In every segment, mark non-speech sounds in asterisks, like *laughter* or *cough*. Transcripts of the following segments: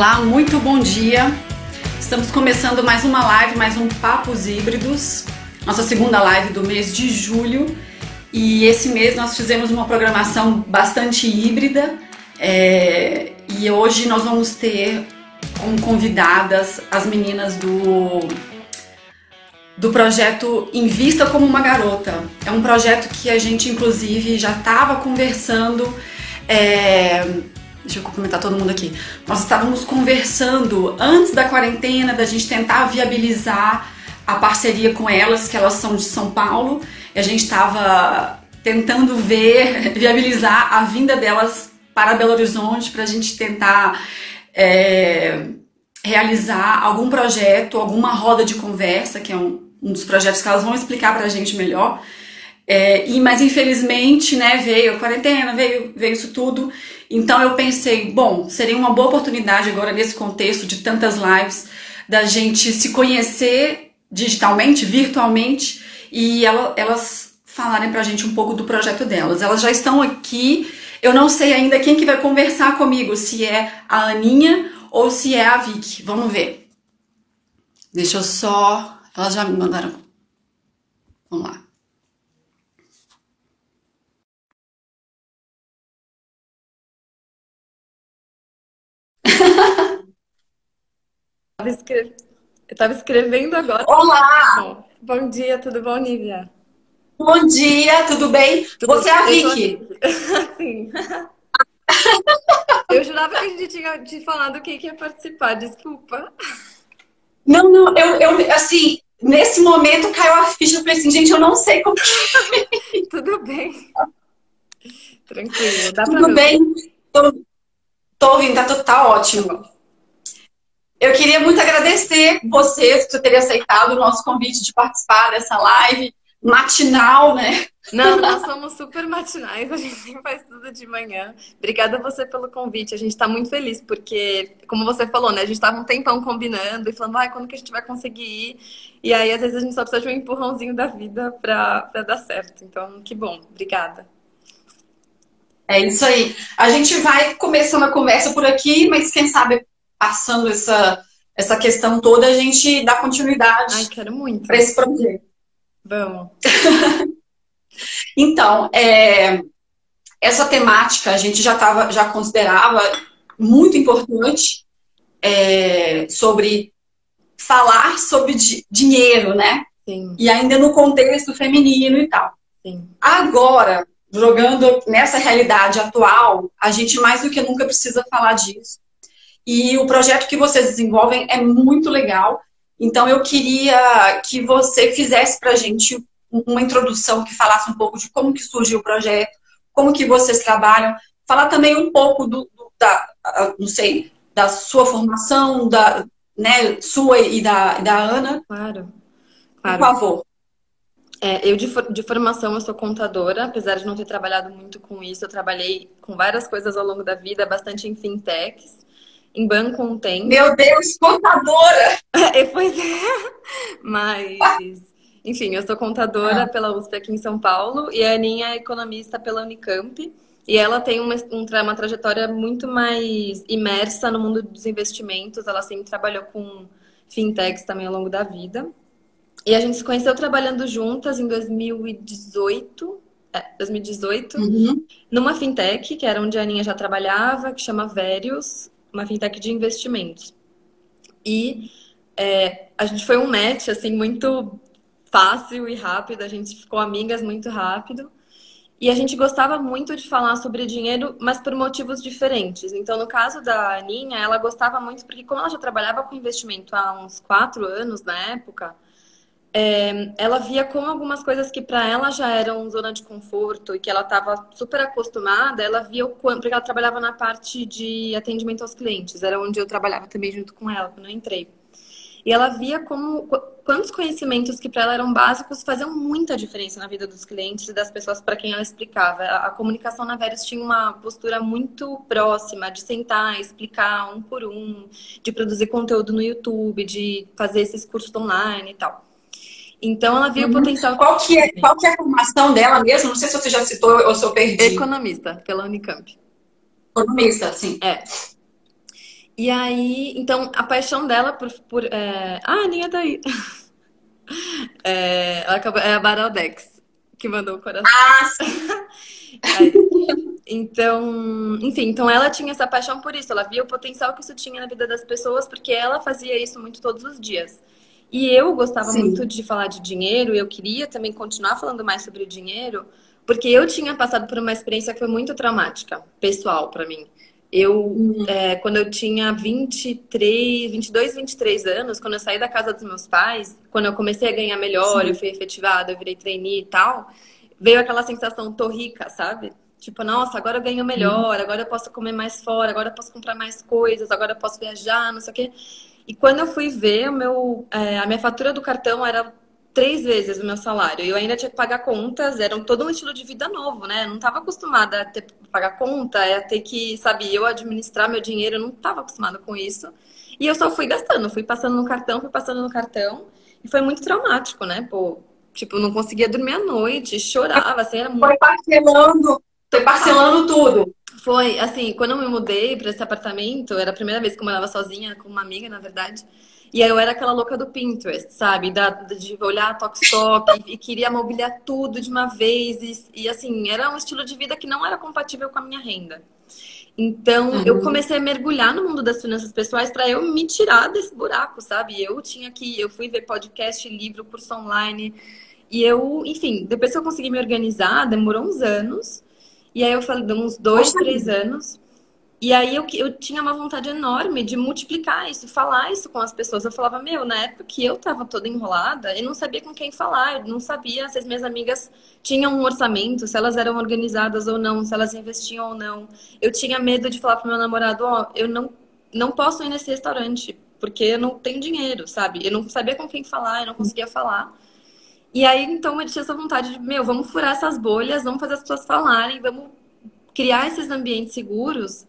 Olá, muito bom dia. Estamos começando mais uma live, mais um Papos Híbridos, nossa segunda live do mês de julho. E esse mês nós fizemos uma programação bastante híbrida é, e hoje nós vamos ter como convidadas as meninas do do projeto Invista como uma Garota. É um projeto que a gente, inclusive, já estava conversando. É... Deixa eu cumprimentar todo mundo aqui. Nós estávamos conversando antes da quarentena, da gente tentar viabilizar a parceria com elas, que elas são de São Paulo, e a gente estava tentando ver, *laughs* viabilizar a vinda delas para Belo Horizonte para a gente tentar é, realizar algum projeto, alguma roda de conversa, que é um, um dos projetos que elas vão explicar para a gente melhor. É, e, mas infelizmente, né, veio a quarentena, veio, veio isso tudo. Então eu pensei, bom, seria uma boa oportunidade agora nesse contexto de tantas lives da gente se conhecer digitalmente, virtualmente, e ela, elas falarem pra gente um pouco do projeto delas. Elas já estão aqui. Eu não sei ainda quem que vai conversar comigo, se é a Aninha ou se é a Vicky. Vamos ver. Deixa eu só elas já me mandaram. Vamos lá. Eu estava escrevendo agora. Olá! Bom dia, tudo bom, Nívia? Bom dia, tudo bem? Tudo Você é a Vicky? *laughs* Sim. *laughs* Eu jurava que a gente tinha te falado quem ia participar, desculpa. Não, não, eu, eu assim, nesse momento caiu a ficha, eu falei assim, gente, eu não sei como. *laughs* Tudo bem. Tranquilo, dá Tudo bem? Tô, tô ouvindo, tá, tá ótimo. Eu queria muito agradecer vocês por terem aceitado o nosso convite de participar dessa live matinal, né? Não, *laughs* nós somos super matinais, a gente sempre faz tudo de manhã. Obrigada a você pelo convite, a gente está muito feliz, porque, como você falou, né, a gente estava um tempão combinando e falando, ai, quando que a gente vai conseguir ir? E aí, às vezes, a gente só precisa de um empurrãozinho da vida para dar certo. Então, que bom, obrigada. É isso aí. A gente vai começando a conversa por aqui, mas quem sabe passando essa, essa questão toda, a gente dá continuidade Ai, quero muito. para esse projeto. Vamos. *laughs* então, é, essa temática a gente já, tava, já considerava muito importante é, sobre falar sobre di dinheiro, né? Sim. E ainda no contexto feminino e tal. Sim. Agora, jogando nessa realidade atual, a gente mais do que nunca precisa falar disso. E o projeto que vocês desenvolvem é muito legal. Então, eu queria que você fizesse para a gente uma introdução que falasse um pouco de como que surgiu o projeto, como que vocês trabalham, falar também um pouco do, do da, não sei, da sua formação, da, né, sua e da, da Ana. Claro. claro. Por favor. É, eu, de, de, formação, eu sou contadora, apesar de não ter trabalhado muito com isso, eu trabalhei com várias coisas ao longo da vida, bastante em fintechs em banco um tempo. Meu Deus, contadora! *laughs* é, pois é. Mas, enfim, eu sou contadora ah. pela USP aqui em São Paulo e a Aninha é economista pela Unicamp. E ela tem uma, uma trajetória muito mais imersa no mundo dos investimentos. Ela sempre trabalhou com fintechs também ao longo da vida. E a gente se conheceu trabalhando juntas em 2018. É, 2018, uhum. numa fintech, que era onde a Aninha já trabalhava, que chama Verius uma fintech de investimentos. E é, a gente foi um match, assim, muito fácil e rápido, a gente ficou amigas muito rápido. E a gente gostava muito de falar sobre dinheiro, mas por motivos diferentes. Então, no caso da Aninha, ela gostava muito, porque como ela já trabalhava com investimento há uns quatro anos na época, é, ela via como algumas coisas que para ela já eram zona de conforto e que ela estava super acostumada, ela via o quanto, porque ela trabalhava na parte de atendimento aos clientes, era onde eu trabalhava também junto com ela quando eu entrei. E ela via como quantos conhecimentos que para ela eram básicos faziam muita diferença na vida dos clientes e das pessoas para quem ela explicava. A, comunicação na Veris tinha uma postura muito próxima de sentar, explicar um por um, de produzir conteúdo no YouTube, de fazer esses cursos online e tal. Então ela viu uhum. o potencial. Qual que, é, qual que é a formação dela mesmo? Não sei se você já citou ou se eu perdi. Economista, pela Unicamp. Economista, sim. É. E aí, então, a paixão dela por. por é... Ah, a Aninha tá aí. É, ela acabou... é a Baraldex que mandou o coração. Ah, *laughs* sim. Aí, então, enfim, então ela tinha essa paixão por isso. Ela via o potencial que isso tinha na vida das pessoas, porque ela fazia isso muito todos os dias. E eu gostava Sim. muito de falar de dinheiro, eu queria também continuar falando mais sobre o dinheiro, porque eu tinha passado por uma experiência que foi muito traumática, pessoal, para mim. Eu, Uhum. é, quando eu tinha 23, 22, 23 anos, quando eu saí da casa dos meus pais, quando eu comecei a ganhar melhor, Sim. eu fui efetivada, eu virei trainee e tal, veio aquela sensação, tô rica, sabe? Tipo, nossa, agora eu ganho melhor, agora eu posso comer mais fora, agora eu posso comprar mais coisas, agora eu posso viajar, não sei o quê. E quando eu fui ver, o meu, é, a minha fatura do cartão era três vezes o meu salário. E eu ainda tinha que pagar contas, era todo um estilo de vida novo, né? Eu não estava acostumada a ter pagar conta, a ter que, sabe, eu administrar meu dinheiro, eu não estava acostumada com isso. E eu só fui gastando, fui passando no cartão, fui passando no cartão. E foi muito traumático, né? Pô, tipo, não conseguia dormir à noite, chorava, assim, era muito Foi parcelando, foi parcelando tudo. foi, assim, quando eu me mudei para esse apartamento, era a primeira vez que eu morava sozinha, com uma amiga, na verdade. E aí eu era aquela louca do Pinterest, sabe? Da, de olhar Tokstok e, *laughs* e queria mobiliar tudo de uma vez. E, e, assim, era um estilo de vida que não era compatível com a minha renda. Então, Uhum. eu comecei a mergulhar no mundo das finanças pessoais para eu me tirar desse buraco, sabe? Eu tinha que, eu fui ver podcast, livro, curso online. E eu, enfim, depois que eu consegui me organizar, demorou uns anos. E aí eu falei, deu uns dois, três anos. E aí eu, eu tinha uma vontade enorme de multiplicar isso, falar isso com as pessoas. Eu falava, meu, na época que eu tava toda enrolada, eu não sabia com quem falar, eu não sabia se as minhas amigas tinham um orçamento, se elas eram organizadas ou não, se elas investiam ou não. Eu tinha medo de falar pro meu namorado, ó, eu não, não posso ir nesse restaurante, porque eu não tenho dinheiro, sabe? Eu não sabia com quem falar, eu não conseguia falar. E aí, então, eu tinha essa vontade de, meu, vamos furar essas bolhas, vamos fazer as pessoas falarem, vamos criar esses ambientes seguros.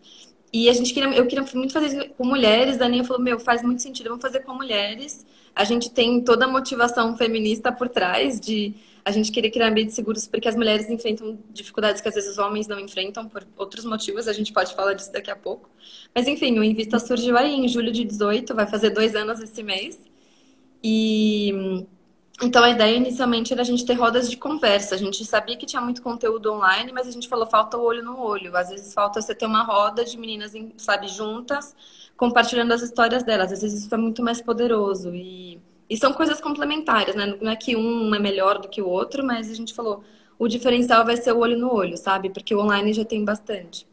E a gente queria, eu queria muito fazer com mulheres. A Aninha falou, meu, faz muito sentido, vamos fazer com mulheres. A gente tem toda a motivação feminista por trás de a gente querer criar ambientes seguros porque as mulheres enfrentam dificuldades que às vezes os homens não enfrentam por outros motivos. A gente pode falar disso daqui a pouco. Mas enfim, o Invista surgiu aí em julho de 18, vai fazer dois anos esse mês. E então a ideia inicialmente era a gente ter rodas de conversa. A gente sabia que tinha muito conteúdo online, mas a gente falou falta o olho no olho. Às vezes falta você ter uma roda de meninas, sabe, juntas, compartilhando as histórias delas. Às vezes isso é muito mais poderoso e, e são coisas complementares, né? Não é que um é melhor do que o outro, mas a gente falou o diferencial vai ser o olho no olho, sabe? Porque o online já tem bastante.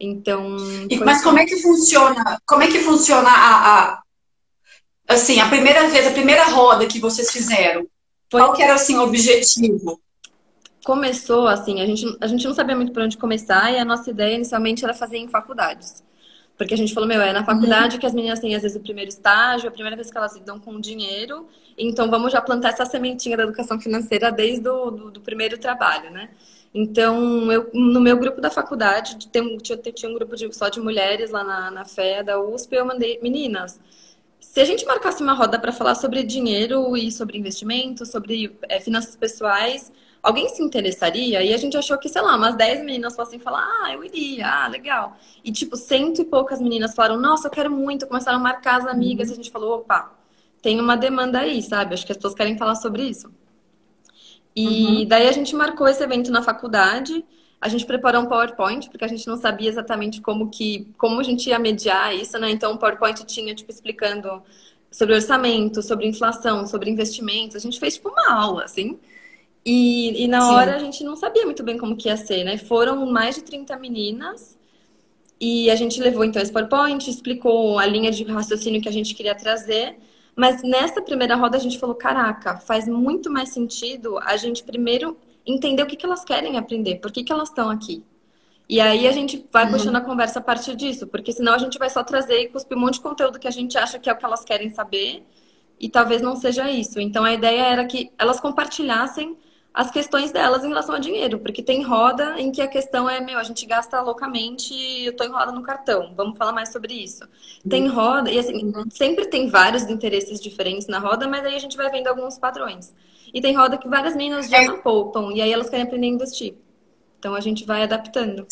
Então, E, mas assim. como é que funciona? Como é que funciona a, a- assim, a primeira vez, a primeira roda que vocês fizeram? Foi Qual que era assim o objetivo? começou assim, a gente, a gente não sabia muito por onde começar e a nossa ideia inicialmente era fazer em faculdades. Porque a gente falou, meu, é na faculdade que as meninas têm às vezes o primeiro estágio, a primeira vez que elas lidam com dinheiro, então vamos já plantar essa sementinha da educação financeira desde o do, do primeiro trabalho, né? Então, eu, no meu grupo da faculdade, tem, tinha, tinha um grupo de, só de mulheres lá na, na FEA da USP, eu mandei, meninas, se a gente marcasse uma roda para falar sobre dinheiro e sobre investimento, sobre é, finanças pessoais, alguém se interessaria? E a gente achou que, sei lá, umas 10 meninas fossem falar, ah, eu iria, ah, legal. E, tipo, cento e poucas meninas falaram, nossa, eu quero muito. Começaram a marcar as amigas e a gente falou, opa, tem uma demanda aí, sabe? Acho que as pessoas querem falar sobre isso. E daí a gente marcou esse evento na faculdade. A gente preparou um PowerPoint, porque a gente não sabia exatamente como que, como a gente ia mediar isso, né? Então o PowerPoint tinha, tipo, explicando sobre orçamento, sobre inflação, sobre investimentos. A gente fez, tipo, uma aula, assim. E, e na Sim. hora a gente não sabia muito bem como que ia ser, né? Foram mais de 30 meninas. E a gente levou então esse PowerPoint, explicou a linha de raciocínio que a gente queria trazer. Mas nessa primeira roda a gente falou: caraca, faz muito mais sentido a gente primeiro entender o que que elas querem aprender, por que que elas estão aqui. E aí a gente vai Uhum. puxando a conversa a partir disso, porque senão a gente vai só trazer e cuspir um monte de conteúdo que a gente acha que é o que elas querem saber e talvez não seja isso. Então a ideia era que elas compartilhassem as questões delas em relação ao dinheiro, porque tem roda em que a questão é, meu, a gente gasta loucamente, eu tô enrolada no cartão. Vamos falar mais sobre isso. Tem roda, e assim, sempre tem vários interesses diferentes na roda, mas aí a gente vai vendo alguns padrões. E tem roda que várias meninas já É. não poupam, e aí elas querem aprender a investir. Então a gente vai adaptando.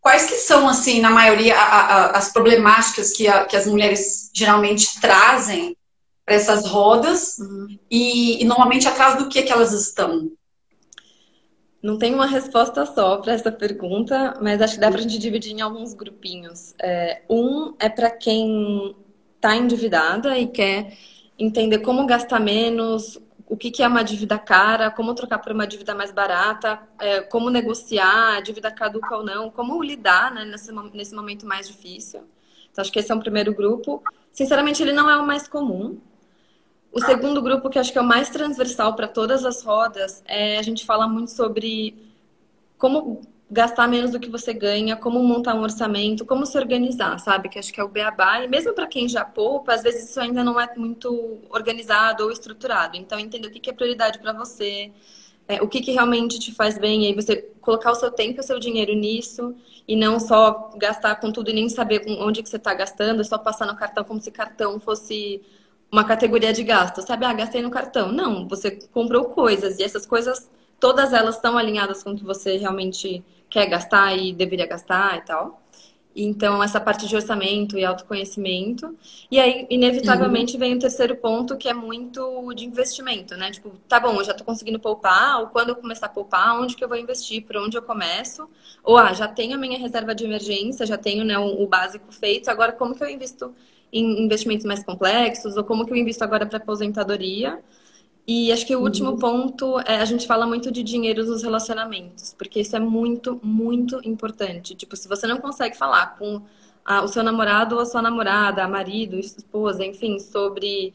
Quais que são, assim, na maioria, a, a, as problemáticas que, a, que as mulheres geralmente trazem para essas rodas uhum. e, e, normalmente atrás do que, que elas estão? Não tem uma resposta só para essa pergunta, mas acho que dá para a gente dividir em alguns grupinhos. É, um é para quem está endividada e quer entender como gastar menos, o que, é uma dívida cara, como trocar por uma dívida mais barata, é, como negociar, dívida caduca ou não, como lidar né, nesse, nesse momento mais difícil. Então, acho que esse é um primeiro grupo. Sinceramente, ele não é o mais comum. O segundo grupo, que acho que é o mais transversal para todas as rodas, é a gente fala muito sobre como gastar menos do que você ganha, como montar um orçamento, como se organizar, sabe? Que acho que é o beabá. E mesmo para quem já poupa, às vezes isso ainda não é muito organizado ou estruturado. Então, entender o que é prioridade para você, é, o que, que realmente te faz bem, e aí você colocar o seu tempo e o seu dinheiro nisso, e não só gastar com tudo e nem saber onde que você está gastando, só passar no cartão como se cartão fosse uma categoria de gasto, sabe? Ah, gastei no cartão. Não, você comprou coisas e essas coisas, todas elas estão alinhadas com o que você realmente quer gastar e deveria gastar e tal. Então, essa parte de orçamento e autoconhecimento. E aí, inevitavelmente, uhum. vem o terceiro ponto, que é muito de investimento, né? Tipo, tá bom, eu já tô conseguindo poupar, ou quando eu começar a poupar, onde que eu vou investir, por onde eu começo? Ou, ah, já tenho a minha reserva de emergência, já tenho né, o, básico feito, agora como que eu invisto em investimentos mais complexos, ou como que eu invisto agora para aposentadoria. E acho que o último uhum. ponto é a gente fala muito de dinheiro nos relacionamentos, porque isso é muito, muito importante. Tipo, se você não consegue falar com a, o seu namorado ou a sua namorada, a marido, esposa, enfim, sobre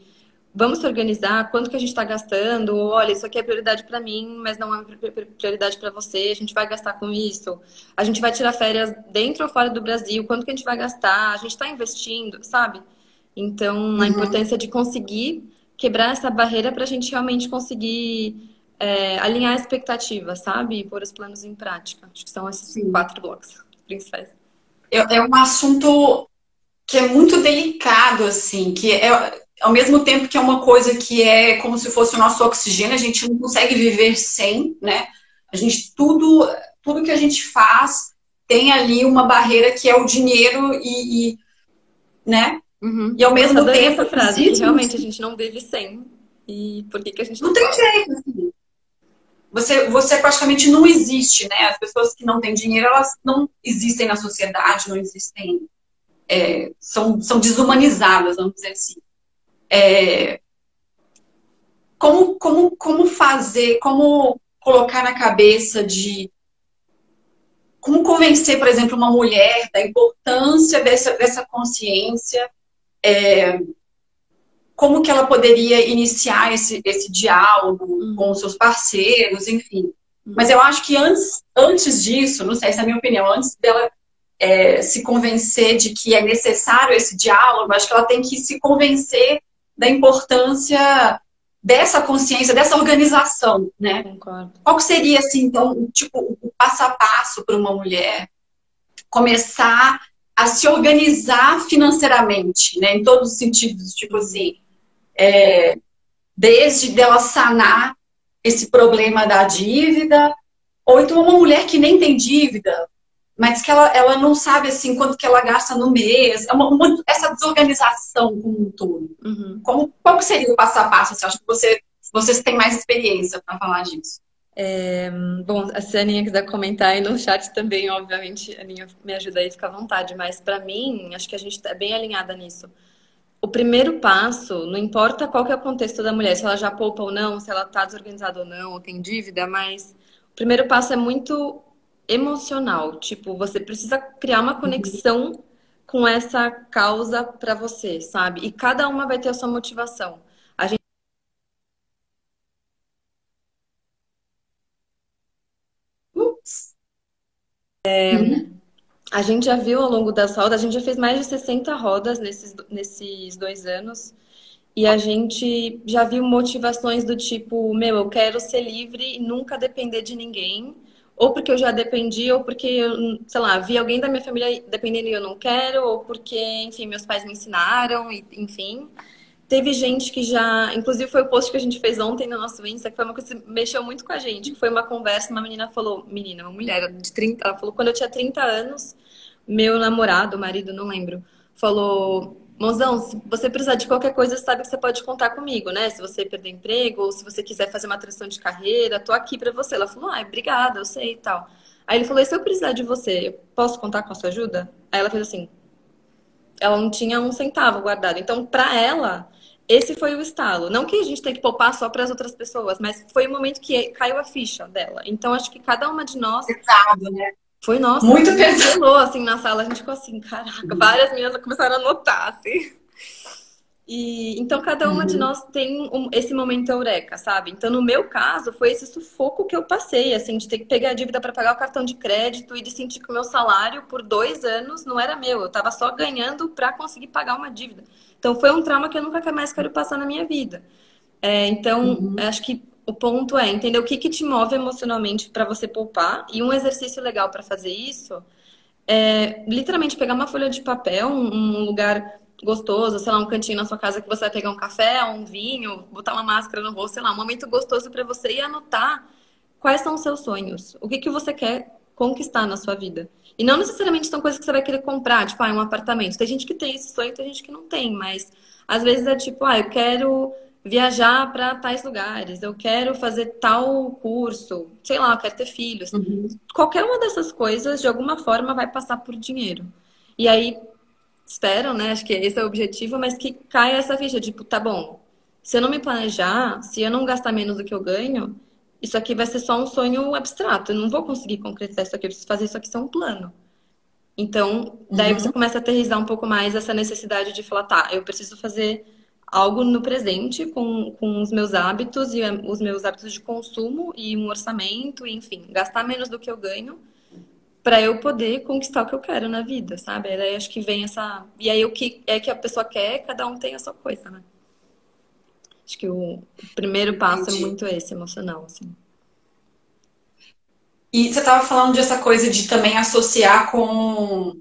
vamos se organizar, quanto que a gente está gastando, olha, isso aqui é prioridade para mim, mas não é prioridade para você, a gente vai gastar com isso, a gente vai tirar férias dentro ou fora do Brasil, quanto que a gente vai gastar, a gente está investindo, sabe? Então, uhum. a importância de conseguir quebrar essa barreira para a gente realmente conseguir é, alinhar a expectativa, sabe? E pôr os planos em prática. Acho que são esses Sim. quatro blocos principais. É, é um assunto que é muito delicado, assim, que é ao mesmo tempo que é uma coisa que é como se fosse o nosso oxigênio, a gente não consegue viver sem, né? A gente tudo, tudo que a gente faz tem ali uma barreira que é o dinheiro e, e né? Uhum. E ao mesmo Nossa, tempo essa frase, que realmente a gente não vive sem. E por que, que a gente não, não tem jeito, assim. Você, você praticamente não existe, né? As pessoas que não têm dinheiro, elas não existem na sociedade, não existem. É, são, são desumanizadas, vamos dizer assim é, como, como, como fazer, como colocar na cabeça de como convencer, por exemplo, uma mulher da importância dessa, dessa consciência, é, como que ela poderia iniciar esse, esse diálogo uhum. com os seus parceiros, enfim. Uhum. Mas eu acho que antes, antes disso, não sei se é a minha opinião, antes dela é, se convencer de que é necessário esse diálogo, acho que ela tem que se convencer da importância dessa consciência, dessa organização, né? Concordo. Qual seria, assim, então, tipo, o passo a passo para uma mulher começar a se organizar financeiramente, né? Em todos os sentidos, tipo assim, é, desde dela sanar esse problema da dívida, ou então uma mulher que nem tem dívida, mas que ela, ela não sabe assim quanto que ela gasta no mês, é uma, uma, essa desorganização como um todo. Uhum. Como, qual seria o passo a passo? Você acha que você, vocês têm mais experiência para falar disso? É, bom, se a Aninha quiser comentar aí no chat também, obviamente, a Aninha me ajuda aí, fica à vontade, mas para mim, acho que a gente está bem alinhada nisso. O primeiro passo, não importa qual que é o contexto da mulher, se ela já poupa ou não, se ela está desorganizada ou não, ou tem dívida, mas o primeiro passo é muito emocional. Tipo, você precisa criar uma conexão com essa causa para você, sabe? E cada uma vai ter a sua motivação. A gente É, a gente já viu ao longo das rodas, a gente já fez mais de 60 rodas nesses, nesses dois anos. E a gente já viu motivações do tipo, meu, eu quero ser livre e nunca depender de ninguém ou porque eu já dependi, ou porque, eu, sei lá, vi alguém da minha família dependendo e eu não quero, ou porque, enfim, meus pais me ensinaram, enfim. teve gente que já. Inclusive, foi o post que a gente fez ontem no nosso Insta, que foi uma coisa que mexeu muito com a gente. Foi uma conversa, uma menina falou, menina, uma mulher de 30, ela falou, quando eu tinha 30 anos, meu namorado, marido, não lembro, falou. Mozão, se você precisar de qualquer coisa, sabe que você pode contar comigo, né? Se você perder emprego ou se você quiser fazer uma transição de carreira, tô aqui para você. Ela falou, ah, obrigada, eu sei e tal. Aí ele falou, e se eu precisar de você, posso contar com a sua ajuda? Aí ela fez assim, ela não tinha um centavo guardado. Então, para ela, esse foi o estalo. Não que a gente tem que poupar só para as outras pessoas, mas foi o momento que caiu a ficha dela. Então, acho que cada uma de nós. Pesado, né? Foi, nossa, muito pesado. assim na sala. A gente ficou assim, caraca, várias meninas começaram a notar, assim. E, então, cada uma uhum. de nós tem um, esse momento eureka, sabe? Então, no meu caso, foi esse sufoco que eu passei, assim, de ter que pegar a dívida para pagar o cartão de crédito e de sentir que o meu salário por dois anos não era meu. Eu estava só ganhando para conseguir pagar uma dívida. Então, foi um trauma que eu nunca mais quero passar na minha vida. É, então, uhum. acho que o ponto é entender o que, que te move emocionalmente para você poupar. E um exercício legal para fazer isso é literalmente pegar uma folha de papel, um, lugar gostoso, sei lá, um cantinho na sua casa que você vai pegar um café, um vinho, botar uma máscara no rosto, sei lá, um momento gostoso para você e anotar quais são os seus sonhos, o que, que você quer conquistar na sua vida. E não necessariamente são coisas que você vai querer comprar, tipo, ah, um apartamento. Tem gente que tem esse sonho, tem gente que não tem, mas às vezes é tipo, ah, eu quero viajar para tais lugares, eu quero fazer tal curso, sei lá, eu quero ter filhos. Uhum. Qualquer uma dessas coisas, de alguma forma, vai passar por dinheiro. E aí, esperam, né? Acho que esse é o objetivo, mas que caia essa ficha, tipo, tá bom, se eu não me planejar, se eu não gastar menos do que eu ganho, isso aqui vai ser só um sonho abstrato. Eu não vou conseguir concretizar isso aqui, eu preciso fazer isso aqui ser um plano. Então, daí uhum. você começa a aterrizar um pouco mais essa necessidade de falar, tá, eu preciso fazer algo no presente com, com os meus hábitos e os meus hábitos de consumo e um orçamento, enfim, gastar menos do que eu ganho para eu poder conquistar o que eu quero na vida, sabe? Aí acho que vem essa. E aí o que é que a pessoa quer, cada um tem a sua coisa, né? Acho que o primeiro passo é Entendi. é muito esse, emocional, assim. E você estava falando dessa coisa de também associar com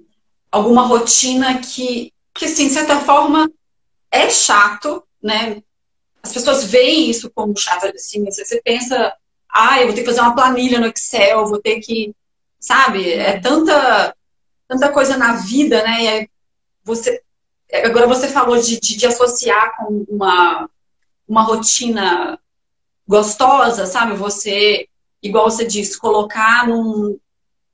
alguma rotina que, que assim, de certa forma, é chato, né? As pessoas veem isso como chato, assim, você pensa, ah, eu vou ter que fazer uma planilha no Excel, vou ter que sabe? É tanta, tanta coisa na vida, né? E aí você, agora você falou de, de, de, associar com uma, uma rotina gostosa, sabe? Você, igual você disse, colocar num,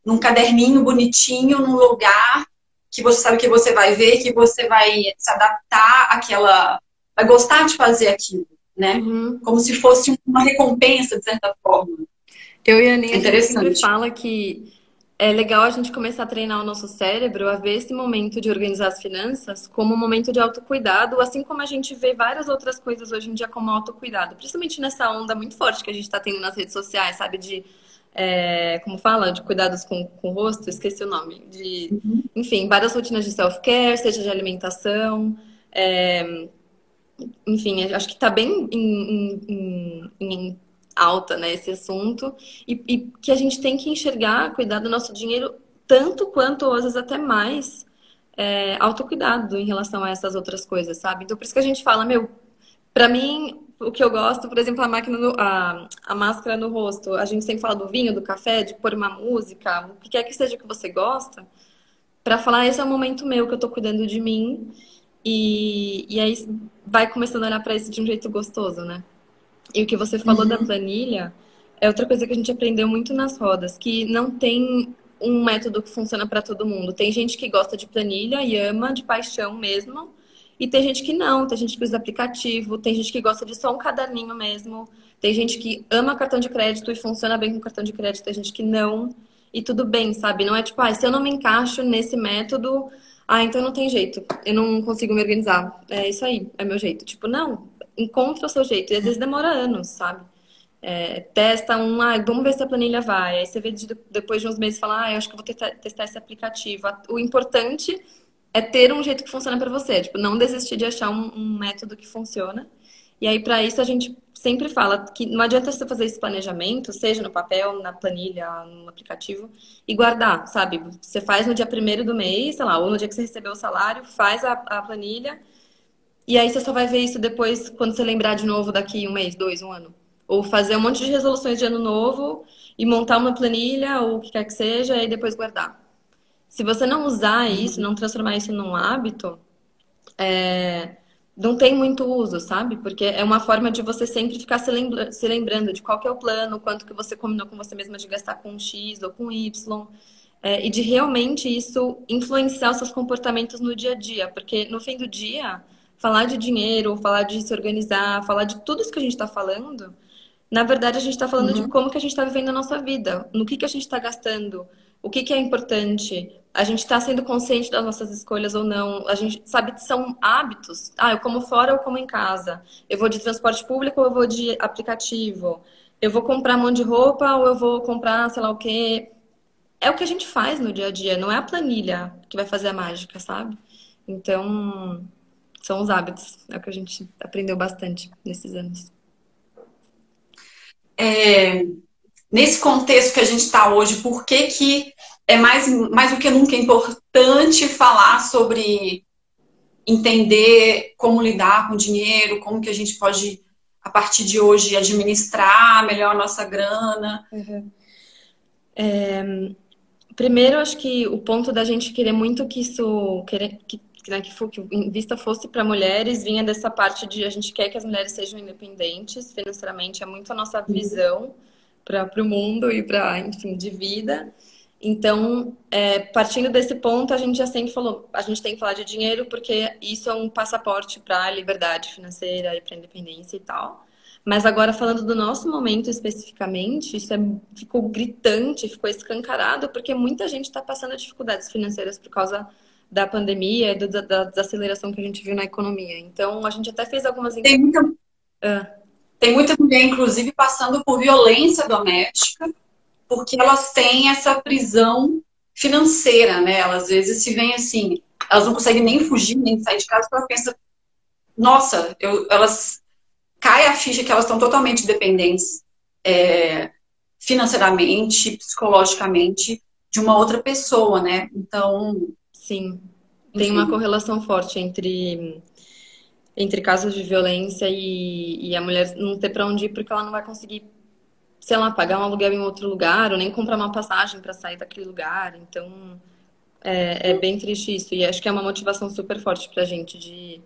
num caderninho bonitinho, num lugar que você sabe que você vai ver, que você vai se adaptar àquela. vai gostar de fazer aquilo, né? Uhum. Como se fosse uma recompensa, de certa forma. Eu e a Aninha, é a fala que é legal a gente começar a treinar o nosso cérebro a ver esse momento de organizar as finanças como um momento de autocuidado, assim como a gente vê várias outras coisas hoje em dia como autocuidado, principalmente nessa onda muito forte que a gente está tendo nas redes sociais, sabe? De, é, como fala? De cuidados com, com o rosto, esqueci o nome. De, uhum. Enfim, várias rotinas de self-care, seja de alimentação. É, enfim, acho que está bem em, em, em alta, né, esse assunto, e, e, que a gente tem que enxergar, cuidar do nosso dinheiro tanto quanto, às vezes, até mais é, autocuidado em relação a essas outras coisas, sabe? Então, por isso que a gente fala, meu, para mim, o que eu gosto, por exemplo, a máquina, no, a, a máscara no rosto, a gente sempre fala do vinho, do café, de pôr uma música, o que quer que seja que você gosta, para falar, esse é o momento meu que eu tô cuidando de mim, e, e aí vai começando a olhar para isso de um jeito gostoso, né? E o que você falou uhum. da planilha é outra coisa que a gente aprendeu muito nas rodas, que não tem um método que funciona para todo mundo. Tem gente que gosta de planilha e ama de paixão mesmo, e tem gente que não, tem gente que usa aplicativo, tem gente que gosta de só um caderninho mesmo, tem gente que ama cartão de crédito e funciona bem com cartão de crédito, tem gente que não. E tudo bem, sabe? Não é tipo, ah, se eu não me encaixo nesse método, ah, então não tem jeito, eu não consigo me organizar. É isso aí, é meu jeito. Tipo, não, encontra o seu jeito. E às vezes demora anos, sabe? É, testa um, ah, vamos ver se a planilha vai. Aí você vê de, depois de uns meses falar, ah, eu acho que vou testar esse aplicativo. O importante é ter um jeito que funciona para você. Tipo, não desistir de achar um, um método que funciona. E aí, para isso, a gente sempre fala que não adianta você fazer esse planejamento, seja no papel, na planilha, no aplicativo, e guardar, sabe? Você faz no dia primeiro do mês, sei lá, ou no dia que você recebeu o salário, faz a, a planilha E aí você só vai ver isso depois quando você lembrar de novo daqui um mês, dois, um ano. Ou fazer um monte de resoluções de ano novo e montar uma planilha ou o que quer que seja e depois guardar. Se você não usar isso, não transformar isso num hábito, é, não tem muito uso, sabe? Porque é uma forma de você sempre ficar se, lembra se lembrando de qual é o plano, quanto que você combinou com você mesma de gastar com X ou com Y. É, e de realmente isso influenciar os seus comportamentos no dia a dia. Porque no fim do dia, falar de dinheiro, falar de se organizar, falar de tudo isso que a gente está falando, na verdade a gente está falando uhum. de como que a gente está vivendo a nossa vida, no que, que a gente está gastando, o que, que é importante, a gente está sendo consciente das nossas escolhas ou não. A gente sabe que são hábitos. Ah, eu como fora ou como em casa. Eu vou de transporte público ou eu vou de aplicativo. Eu vou comprar monte de roupa ou eu vou comprar sei lá o quê. É o que a gente faz no dia a dia, não é a planilha que vai fazer a mágica, sabe? Então, são os hábitos. É o que a gente aprendeu bastante nesses anos. É, nesse contexto que a gente está hoje, por que, que é mais, mais do que nunca importante falar sobre entender como lidar com o dinheiro, como que a gente pode, a partir de hoje, administrar melhor a nossa grana. Uhum. É, primeiro, acho que o ponto da gente querer muito que isso, querer, que, né, que, que vista fosse para mulheres, vinha dessa parte de a gente quer que as mulheres sejam independentes financeiramente, é muito a nossa uhum. visão para o mundo e para, enfim, de vida. Então, é, partindo desse ponto, a gente já sempre falou, a gente tem que falar de dinheiro porque isso é um passaporte para a liberdade financeira e para a independência e tal. Mas agora, falando do nosso momento especificamente, isso é, ficou gritante, ficou escancarado, porque muita gente está passando dificuldades financeiras por causa da pandemia e da, da, desaceleração que a gente viu na economia. Então, a gente até fez algumas... Tem muita, ah. tem muita mulher, inclusive, passando por violência doméstica, porque elas têm essa prisão financeira, né? Elas às vezes se veem assim, elas não conseguem nem fugir, nem sair de casa, porque elas pensam, nossa, eu, elas cai a ficha que elas estão totalmente dependentes é, financeiramente, psicologicamente de uma outra pessoa, né? Então, sim, tem enfim. uma correlação forte entre entre casos de violência e, e a mulher não ter para onde ir porque ela não vai conseguir sei lá, pagar um aluguel em outro lugar, ou nem comprar uma passagem para sair daquele lugar. Então, é, é, bem triste isso. E acho que é uma motivação super forte para a gente de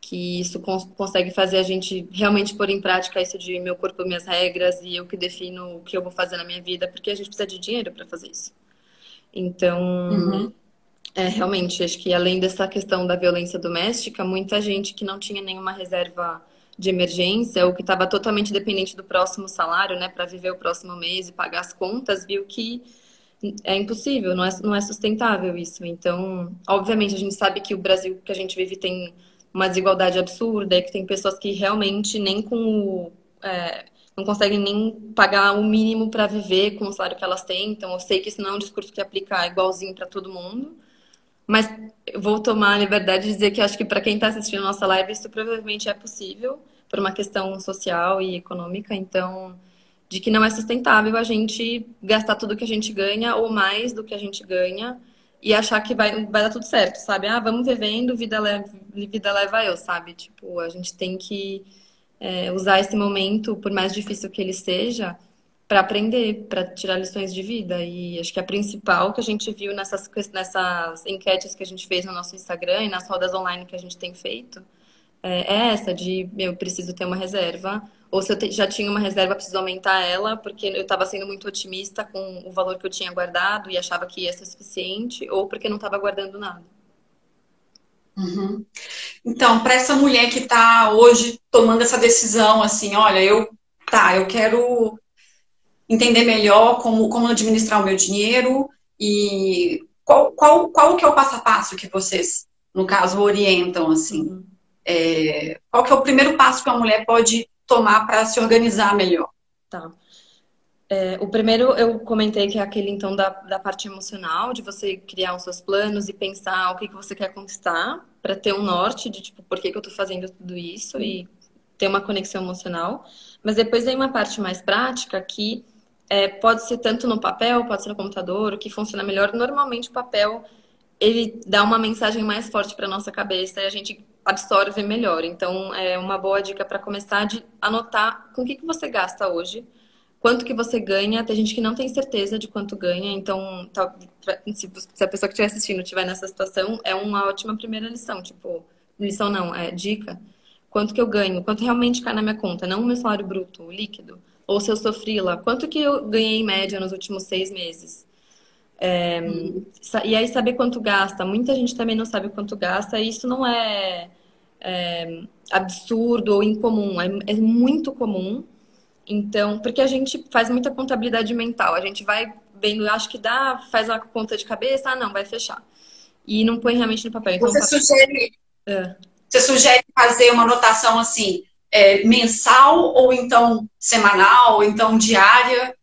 que isso cons consegue fazer a gente realmente pôr em prática isso de meu corpo, minhas regras e eu que defino o que eu vou fazer na minha vida, porque a gente precisa de dinheiro para fazer isso. Então, uhum. é, realmente, acho que além dessa questão da violência doméstica, muita gente que não tinha nenhuma reserva de emergência ou que estava totalmente dependente do próximo salário, né, para viver o próximo mês e pagar as contas, viu que é impossível, não é, não é sustentável isso. Então, obviamente, a gente sabe que o Brasil que a gente vive tem uma desigualdade absurda e que tem pessoas que realmente nem com o, é, não conseguem nem pagar o mínimo para viver com o salário que elas têm. Então, eu sei que isso não é um discurso que aplica igualzinho para todo mundo. Mas vou tomar a liberdade de dizer que acho que para quem está assistindo a nossa live, isso provavelmente é possível por uma questão social e econômica, então de que não é sustentável a gente gastar tudo que a gente ganha ou mais do que a gente ganha e achar que vai, vai dar tudo certo, sabe? Ah, vamos vivendo, vida leva, vida leva eu, sabe? Tipo, a gente tem que é, usar esse momento, por mais difícil que ele seja, para aprender, para tirar lições de vida. E acho que a principal que a gente viu nessas, nessas enquetes que a gente fez no nosso Instagram e nas rodas online que a gente tem feito é, é essa de, meu, preciso ter uma reserva. Ou se eu te, já tinha uma reserva, preciso aumentar ela, porque eu estava sendo muito otimista com o valor que eu tinha guardado e achava que ia ser suficiente, ou porque não estava guardando nada. Uhum. Então, para essa mulher que está hoje tomando essa decisão, assim, olha, eu, tá, eu quero entender melhor como, como administrar o meu dinheiro e qual, qual, qual que é o passo a passo que vocês, no caso, orientam, assim? Uhum. É, qual que é o primeiro passo que uma mulher pode tomar para se organizar melhor? Tá. É, o primeiro eu comentei que é aquele então da, da parte emocional, de você criar os seus planos e pensar o que, que você quer conquistar, para ter um norte de tipo, por que, que eu estou fazendo tudo isso e ter uma conexão emocional. Mas depois vem uma parte mais prática que é, pode ser tanto no papel, pode ser no computador, o que funciona melhor. Normalmente o papel ele dá uma mensagem mais forte para nossa cabeça e a gente absorve melhor. Então, é uma boa dica para começar de anotar com o que, que você gasta hoje, quanto que você ganha. Tem gente que não tem certeza de quanto ganha, então, se a pessoa que estiver assistindo estiver nessa situação, é uma ótima primeira lição. Tipo, lição não, é dica. Quanto que eu ganho, quanto realmente cai na minha conta, não o meu salário bruto, o líquido. Ou se eu sofri lá, quanto que eu ganhei em média nos últimos seis meses. É, e aí saber quanto gasta. Muita gente também não sabe quanto gasta, e isso não é, é absurdo ou incomum, é, é, muito comum. Então, porque a gente faz muita contabilidade mental, a gente vai vendo, acho que dá, faz uma conta de cabeça, ah, não, vai fechar. E não põe realmente no papel. Então, você, papel... Sugere, é. você sugere fazer uma anotação assim, é, mensal ou então semanal, ou então diária?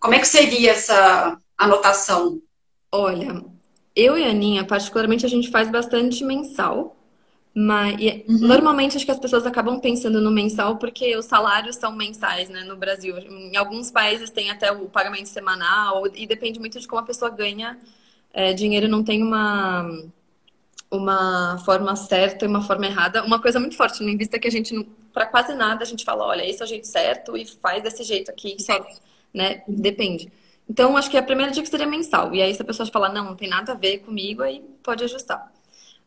Como é que seria essa, anotação? Olha, eu e a Aninha, particularmente, a gente faz bastante mensal. Mas uhum. normalmente acho que as pessoas acabam pensando no mensal porque os salários são mensais, né, no Brasil. Em alguns países tem até o pagamento semanal e depende muito de como a pessoa ganha é, dinheiro. Não tem uma uma forma certa e uma forma errada. Uma coisa muito forte no Invista é que a gente para quase nada a gente fala, olha, esse é o jeito certo e faz desse jeito aqui, só, né? Depende. Então, acho que a primeira dica seria mensal. E aí, se a pessoa falar, não, não tem nada a ver comigo, aí pode ajustar.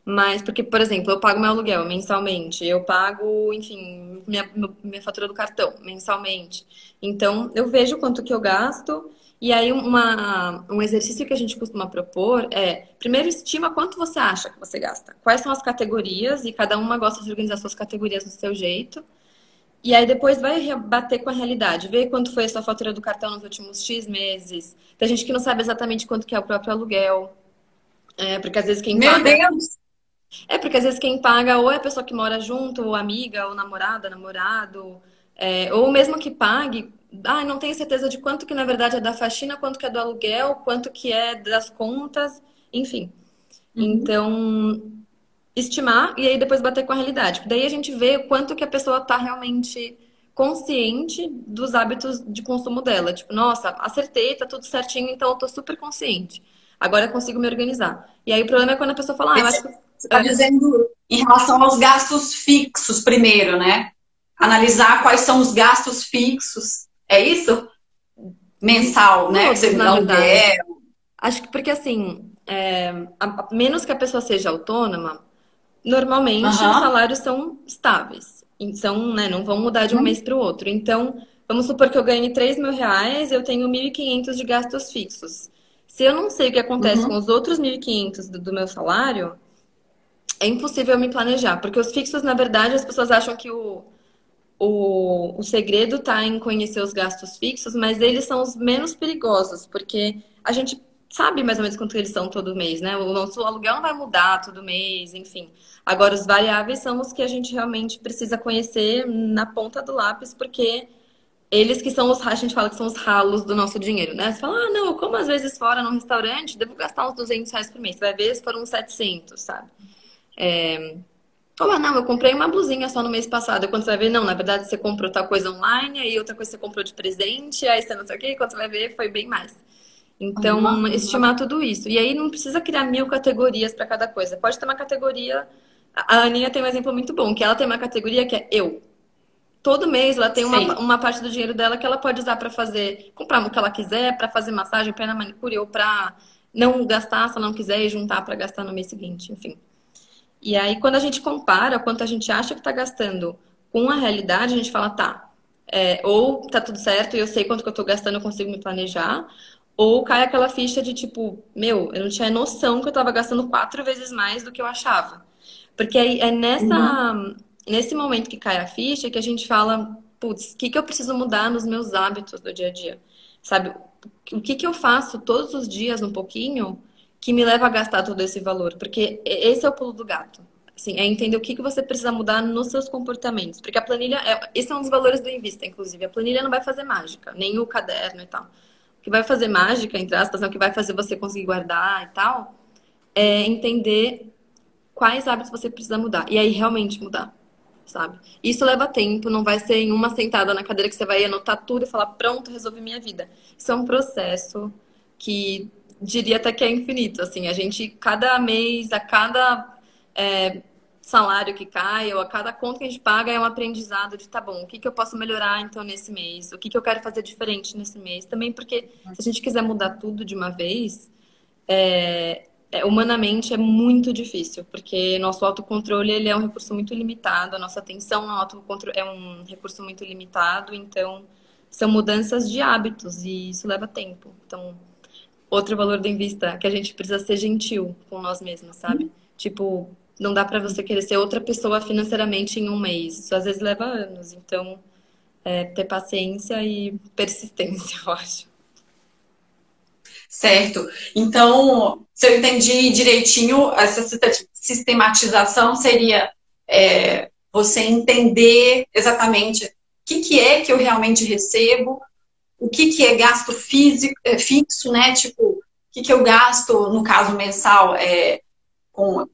Mas, porque, por exemplo, eu pago meu aluguel mensalmente, eu pago, enfim, minha, minha fatura do cartão mensalmente. Então, eu vejo quanto que eu gasto. E aí, uma, um exercício que a gente costuma propor é: primeiro, estima quanto você acha que você gasta. Quais são as categorias, e cada uma gosta de organizar suas categorias do seu jeito. E aí depois vai bater com a realidade, ver quanto foi a sua fatura do cartão nos últimos X meses. Tem gente que não sabe exatamente quanto que é o próprio aluguel. É, porque às vezes quem Meu paga. Deus! É, porque às vezes quem paga ou é a pessoa que mora junto, ou amiga, ou namorada, namorado. É, ou mesmo que pague, ah, não tenho certeza de quanto que na verdade é da faxina, quanto que é do aluguel, quanto que é das contas, enfim. Uhum. Então, estimar e aí depois bater com a realidade. Daí a gente vê o quanto que a pessoa está realmente consciente dos hábitos de consumo dela. Tipo, nossa, acertei, tá tudo certinho, então eu tô super consciente. Agora eu consigo me organizar. E aí o problema é quando a pessoa fala, ah, eu acho que... Você está dizendo em relação aos gastos fixos primeiro, né? Analisar quais são os gastos fixos. É isso? Mensal, né? Todos, Você na verdade. Acho que porque assim, é, a, a menos que a pessoa seja autônoma, Normalmente, uhum. os salários são estáveis. Então, né, não vão mudar de um uhum. mês para o outro. Então, vamos supor que eu ganhe 3 mil reais, eu tenho 1.500 de gastos fixos. Se eu não sei o que acontece uhum. com os outros 1.500 do, do meu salário, é impossível me planejar. Porque os fixos, na verdade, as pessoas acham que o, o, o segredo está em conhecer os gastos fixos, mas eles são os menos perigosos, porque a gente sabe mais ou menos quanto eles são todo mês, né? O nosso aluguel não vai mudar todo mês, enfim. Agora, os variáveis são os que a gente realmente precisa conhecer na ponta do lápis, porque eles que são os, a gente fala que são os ralos do nosso dinheiro, né? Você fala, ah, não, eu como às vezes fora num restaurante, devo gastar uns 200 reais por mês. Você vai ver se foram uns 700, sabe? É... Ou, ah, não, eu comprei uma blusinha só no mês passado. Quando você vai ver, não, na verdade você comprou tal coisa online, aí outra coisa você comprou de presente, aí você não sei o quê, quando você vai ver, foi bem mais. Então, uhum. estimar tudo isso. E aí não precisa criar mil categorias para cada coisa. Pode ter uma categoria. A Aninha tem um exemplo muito bom, que ela tem uma categoria que é eu. Todo mês ela tem uma, uma parte do dinheiro dela que ela pode usar para fazer, comprar o que ela quiser, para fazer massagem, pena manicure ou para não gastar se ela não quiser e juntar para gastar no mês seguinte, enfim. E aí, quando a gente compara quanto a gente acha que está gastando com a realidade, a gente fala, tá, é, ou tá tudo certo e eu sei quanto que eu estou gastando, eu consigo me planejar, ou cai aquela ficha de tipo, meu, eu não tinha noção que eu estava gastando quatro vezes mais do que eu achava. Porque é nessa, uhum. nesse momento que cai a ficha que a gente fala, putz, o que, que eu preciso mudar nos meus hábitos do dia a dia? Sabe? O que, que eu faço todos os dias, um pouquinho, que me leva a gastar todo esse valor? Porque esse é o pulo do gato. Assim, é entender o que, que você precisa mudar nos seus comportamentos. Porque a planilha, é, esse é um dos valores do Invista, inclusive. A planilha não vai fazer mágica, nem o caderno e tal que vai fazer mágica, entre aspas, o que vai fazer você conseguir guardar e tal, é entender quais hábitos você precisa mudar. E aí realmente mudar, sabe? Isso leva tempo, não vai ser em uma sentada na cadeira que você vai anotar tudo e falar, pronto, resolvi minha vida. Isso é um processo que diria até que é infinito. Assim, a gente, cada mês, a cada. É, salário que cai, ou a cada conta que a gente paga é um aprendizado de, tá bom, o que, que eu posso melhorar então nesse mês? O que, que eu quero fazer diferente nesse mês? Também porque se a gente quiser mudar tudo de uma vez, é, é, humanamente é muito difícil, porque nosso autocontrole ele é um recurso muito limitado, a nossa atenção no autocontrole é um recurso muito limitado, então são mudanças de hábitos e isso leva tempo. Então, outro valor da Invista que a gente precisa ser gentil com nós mesmos, sabe? Tipo, não dá para você querer ser outra pessoa financeiramente em um mês. Isso às vezes leva anos. Então, é, ter paciência e persistência, *laughs* eu acho. Certo. Então, se eu entendi direitinho, essa sistematização seria é, você entender exatamente o que, que é que eu realmente recebo, o que, que é gasto físico, é, fixo, né? Tipo, o que, que eu gasto, no caso mensal, é, com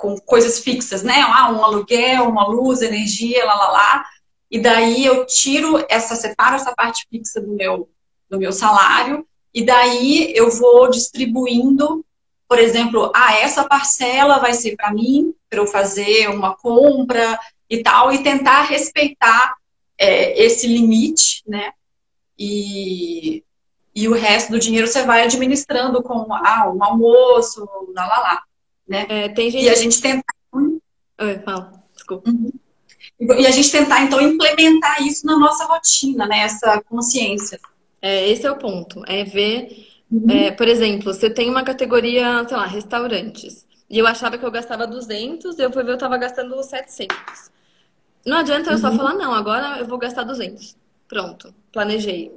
com coisas fixas, né? Ah, um aluguel, uma luz, energia, lá, lá, lá. E daí eu tiro essa, separo essa parte fixa do meu, do meu salário, e daí eu vou distribuindo, por exemplo, ah, essa parcela vai ser para mim, para eu fazer uma compra e tal, e tentar respeitar é, esse limite, né? E, e o resto do dinheiro você vai administrando com ah, um almoço, lá, lá, lá né? É, gente... E a gente tentar... Oi, fala, desculpa. Uhum. E a gente tentar, então, implementar isso na nossa rotina, né? Essa consciência. É, esse é o ponto. É ver, uhum. é, por exemplo, você tem uma categoria, sei lá, restaurantes. E eu achava que eu gastava 200, eu fui ver eu estava gastando 700. Não adianta eu só uhum. falar, não, agora eu vou gastar 200. Pronto, planejei.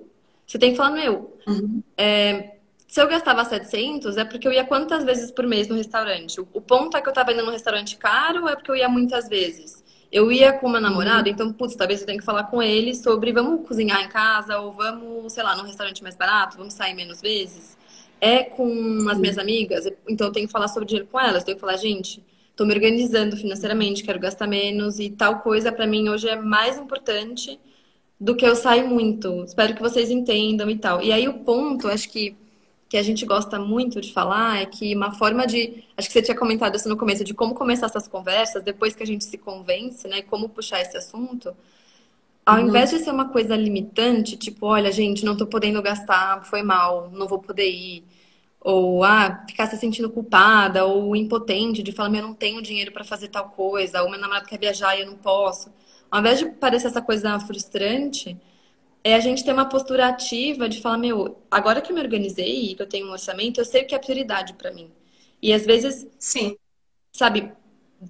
Você tem que falar, meu, uhum. é, se eu gastava 700, é porque eu ia quantas vezes por mês no restaurante? O ponto é que eu tava indo num restaurante caro ou é porque eu ia muitas vezes? Eu ia com meu namorado, uhum. então, putz, talvez eu tenha que falar com ele sobre vamos cozinhar em casa ou vamos, sei lá, num restaurante mais barato, vamos sair menos vezes. É com as minhas amigas, então eu tenho que falar sobre dinheiro com elas, tenho que falar, gente, tô me organizando financeiramente, quero gastar menos e tal coisa para mim hoje é mais importante do que eu sair muito. Espero que vocês entendam e tal. E aí o ponto, acho que que a gente gosta muito de falar é que uma forma de. Acho que você tinha comentado isso no começo, de como começar essas conversas, depois que a gente se convence, né? Como puxar esse assunto. Ao uhum. invés de ser uma coisa limitante, tipo, olha, gente, não tô podendo gastar, foi mal, não vou poder ir. Ou, ah, ficar se sentindo culpada, ou impotente, de falar, meu, eu não tenho dinheiro para fazer tal coisa, ou meu namorado quer viajar e eu não posso. Ao invés de parecer essa coisa frustrante, é a gente ter uma postura ativa de falar, meu, agora que eu me organizei e que eu tenho um orçamento, eu sei o que é prioridade para mim. E às vezes, sim, sabe,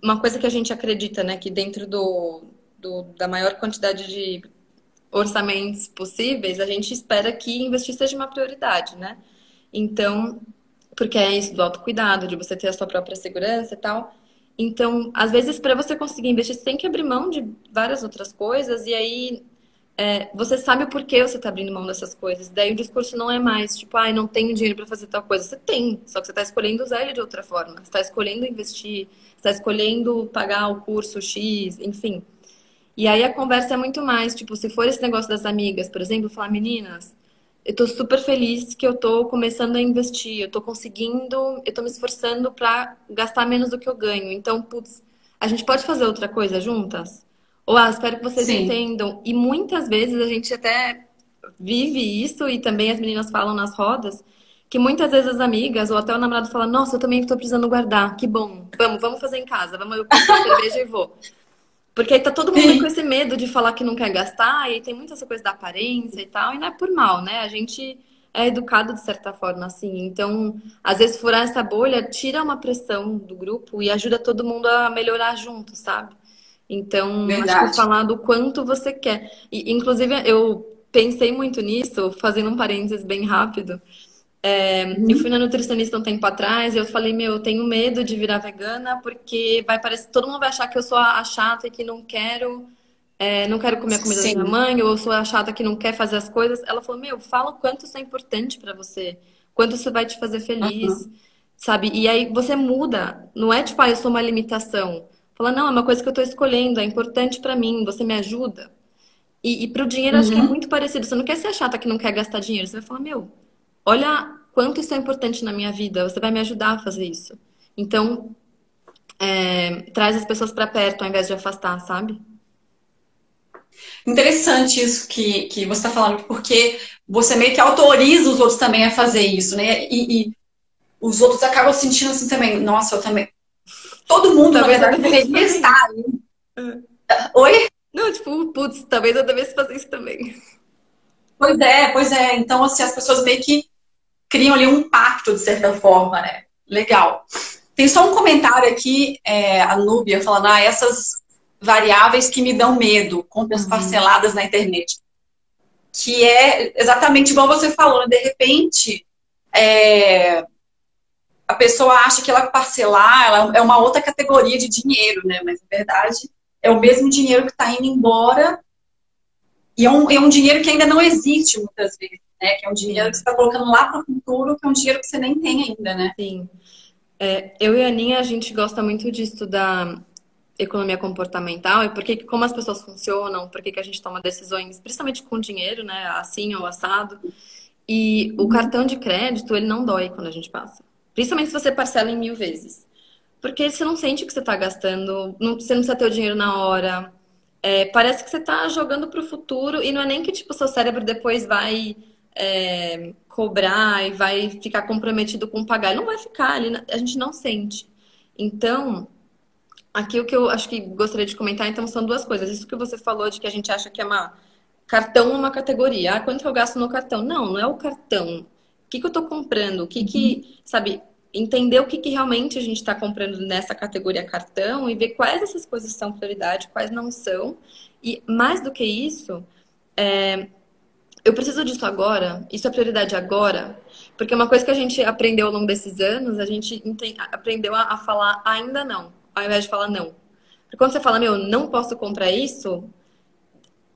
uma coisa que a gente acredita, né, que dentro do, do da maior quantidade de orçamentos possíveis, a gente espera que investir seja uma prioridade, né? Então, porque é isso do autocuidado, de você ter a sua própria segurança e tal. Então, às vezes, para você conseguir investir, você tem que abrir mão de várias outras coisas, e aí é, você sabe o porquê você está abrindo mão dessas coisas. Daí o discurso não é mais tipo, ai, ah, não tenho dinheiro para fazer tal coisa. Você tem, só que você está escolhendo usar ele de outra forma. Você está escolhendo investir, está escolhendo pagar o curso X, enfim. E aí a conversa é muito mais, tipo, se for esse negócio das amigas, por exemplo, falar, meninas, eu tô super feliz que eu tô começando a investir, eu tô conseguindo, eu tô me esforçando para gastar menos do que eu ganho. Então, putz, a gente pode fazer outra coisa juntas? Ah, espero que vocês Sim. entendam. E muitas vezes a gente até vive isso e também as meninas falam nas rodas que muitas vezes as amigas ou até o namorado fala: Nossa, eu também estou precisando guardar. Que bom. Vamos, vamos fazer em casa. Vamos eu cerveja e vou. Porque aí tá todo mundo com esse medo de falar que não quer gastar e tem muita essa coisa da aparência e tal. E não é por mal, né? A gente é educado de certa forma, assim. Então, às vezes, furar essa bolha tira uma pressão do grupo e ajuda todo mundo a melhorar junto, sabe? Então, Verdade. acho que falar do quanto você quer. E, inclusive, eu pensei muito nisso, fazendo um parênteses bem rápido. É, uhum. Eu fui na nutricionista um tempo atrás e eu falei, meu, eu tenho medo de virar vegana porque vai parecer, todo mundo vai achar que eu sou a chata e que não quero, é, não quero comer a comida Sim. da minha mãe, ou eu sou a chata que não quer fazer as coisas. Ela falou, meu, fala o quanto isso é importante para você, quanto isso vai te fazer feliz, uhum. sabe? E aí você muda, não é tipo, ah, eu sou uma limitação. Fala, não, é uma coisa que eu estou escolhendo, é importante para mim, você me ajuda. E, e para o dinheiro, uhum. acho que é uhum. muito parecido. Você não quer ser chata que não quer gastar dinheiro. Você vai falar, meu, olha quanto isso é importante na minha vida, você vai me ajudar a fazer isso. Então, é, traz as pessoas para perto ao invés de afastar, sabe? Interessante isso que, que você está falando, porque você meio que autoriza os outros também a fazer isso, né? E, e os outros acabam sentindo assim também, nossa, eu também. Todo mundo, talvez na verdade, deveria estar. É. Oi? Não, tipo, putz, talvez eu devesse fazer isso também. Pois é, pois é. Então, assim, as pessoas meio que criam ali um pacto, de certa forma, né? Legal. Tem só um comentário aqui, é, a Núbia falando, ah, essas variáveis que me dão medo, compras uhum. parceladas na internet. Que é exatamente igual você falou, né? de repente, é, a pessoa acha que ela parcelar ela é uma outra categoria de dinheiro, né? Mas na verdade é o mesmo dinheiro que está indo embora e é um, é um dinheiro que ainda não existe muitas vezes, né? Que é um dinheiro que você está colocando lá para o futuro, que é um dinheiro que você nem tem ainda, né? Sim. É, eu e a Aninha, a gente gosta muito de estudar economia comportamental e por que, como as pessoas funcionam, por que a gente toma decisões, principalmente com dinheiro, né? Assim ou assado. E o cartão de crédito, ele não dói quando a gente passa. Principalmente se você parcela em mil vezes. Porque você não sente que você está gastando, não, você não precisa ter o dinheiro na hora. É, parece que você está jogando para o futuro e não é nem que tipo seu cérebro depois vai é, cobrar e vai ficar comprometido com pagar. Ele não vai ficar, ele, a gente não sente. Então, aqui o que eu acho que gostaria de comentar, então, são duas coisas. Isso que você falou de que a gente acha que é uma cartão é uma categoria. Ah, quanto eu gasto no cartão? Não, não é o cartão. O que, que eu estou comprando? O que, que, uhum. sabe, entender o que, que realmente a gente está comprando nessa categoria cartão e ver quais essas coisas são prioridade, quais não são. E mais do que isso, é, eu preciso disso agora, isso é prioridade agora, porque uma coisa que a gente aprendeu ao longo desses anos, a gente aprendeu a, a falar ainda não, ao invés de falar não. Porque quando você fala, meu, não posso comprar isso,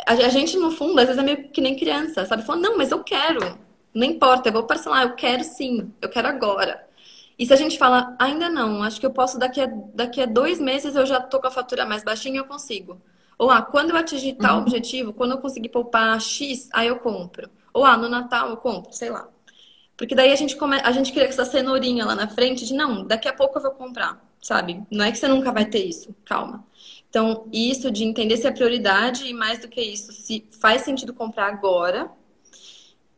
a, a gente, no fundo, às vezes é meio que nem criança, sabe? Fala, não, mas eu quero, não importa, eu vou parcelar, eu quero sim, eu quero agora. E se a gente fala, ainda não, acho que eu posso daqui a, daqui a dois meses eu já tô com a fatura mais baixinha, eu consigo. Ou ah, quando eu atingir tal uhum. objetivo, quando eu conseguir poupar X, aí eu compro. Ou ah, no Natal eu compro, sei lá. Porque daí a gente, come... a gente cria essa cenourinha lá na frente de não, daqui a pouco eu vou comprar, sabe? Não é que você nunca vai ter isso, calma. Então, isso de entender se é prioridade e mais do que isso, se faz sentido comprar agora,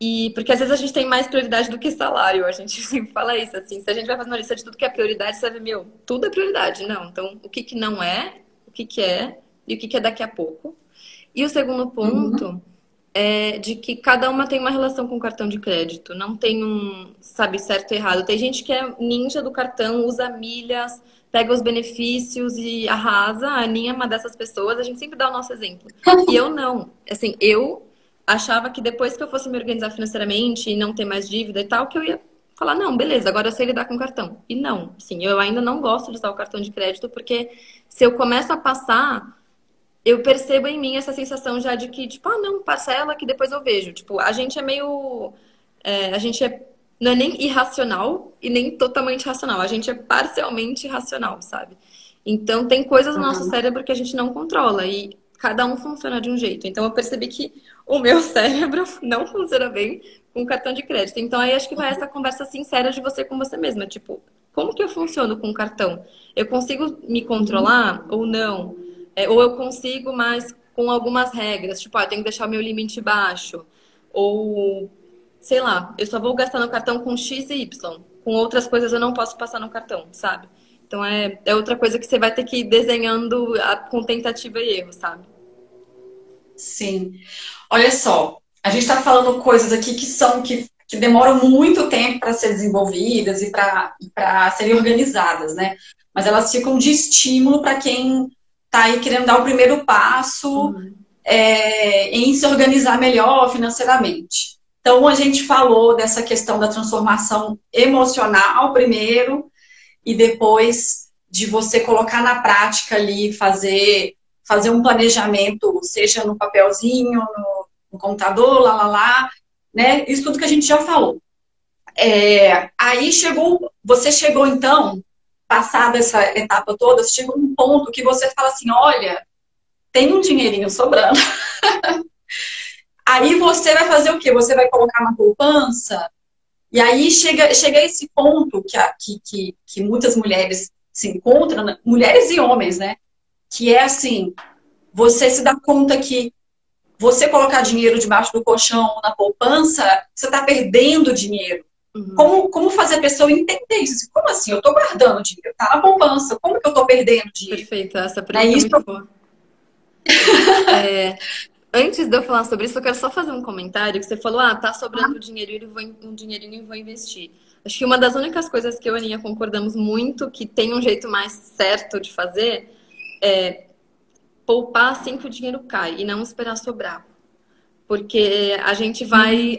e porque às vezes a gente tem mais prioridade do que salário, a gente *laughs* sempre fala isso, assim, se a gente vai fazer uma lista de tudo que é prioridade, você vai ver, meu, tudo é prioridade, não. Então, o que, que não é, o que, que é e o que, que é daqui a pouco. E o segundo ponto uhum. é de que cada uma tem uma relação com o cartão de crédito, não tem um, sabe, certo e errado. Tem gente que é ninja do cartão, usa milhas, pega os benefícios e arrasa. A Aninha é uma dessas pessoas, a gente sempre dá o nosso exemplo. E eu não. Assim, eu achava que depois que eu fosse me organizar financeiramente e não ter mais dívida e tal, que eu ia falar, não, beleza, agora eu sei lidar com cartão. E não, sim, eu ainda não gosto de usar o cartão de crédito, porque se eu começo a passar, eu percebo em mim essa sensação já de que, tipo, ah, não, parcela que depois eu vejo. Tipo, a gente é meio. É, a gente é, não é nem irracional e nem totalmente racional. A gente é parcialmente racional, sabe? Então, tem coisas no nosso cérebro que a gente não controla. E cada um funciona de um jeito. Então eu percebi que o meu *laughs* cérebro não funciona bem com cartão de crédito. Então aí acho que vai essa conversa sincera de você com você mesma, tipo, como que eu funciono com cartão? Eu consigo me controlar ou não? É, ou eu consigo, mas com algumas regras, tipo, ah, eu tenho que deixar o meu limite baixo. Ou, sei lá, eu só vou gastar no cartão com X e Y. Com outras coisas eu não posso passar no cartão, sabe? Então é, é outra coisa que você vai ter que ir desenhando a, com tentativa e erro, sabe? Sim. Olha só, a gente está falando coisas aqui que são que, que demoram muito tempo para ser desenvolvidas e para serem organizadas, né? Mas elas ficam de estímulo para quem está aí querendo dar o primeiro passo uhum. é, em se organizar melhor financeiramente. Então, a gente falou dessa questão da transformação emocional primeiro, e depois de você colocar na prática ali, fazer, fazer um planejamento, seja no papelzinho, no, no computador, lá, lá, lá, né? Isso tudo que a gente já falou. É, aí chegou, você chegou então, passada essa etapa toda, chegou um ponto que você fala assim, olha, tem um dinheirinho sobrando. *laughs* aí você vai fazer o quê? Você vai colocar na poupança? E aí chega, chega esse ponto que, que, que, que muitas mulheres se encontra, né, mulheres e homens, né? Que é assim, você se dá conta que você colocar dinheiro debaixo do colchão na poupança, você está perdendo dinheiro. Uhum. Como, como fazer a pessoa entender isso? Como assim? Eu estou guardando dinheiro, tá na poupança, como que eu estou perdendo dinheiro? Perfeito, essa pergunta é, isso... é muito boa. é, *laughs* antes de eu falar sobre isso, eu quero só fazer um comentário que você falou, ah, tá sobrando ah. dinheiro e vou, um dinheirinho e vou investir. Acho que uma das únicas coisas que eu e a Aninha concordamos muito que tem um jeito mais certo de fazer é poupar assim que o dinheiro cai e não esperar sobrar. Porque a gente vai,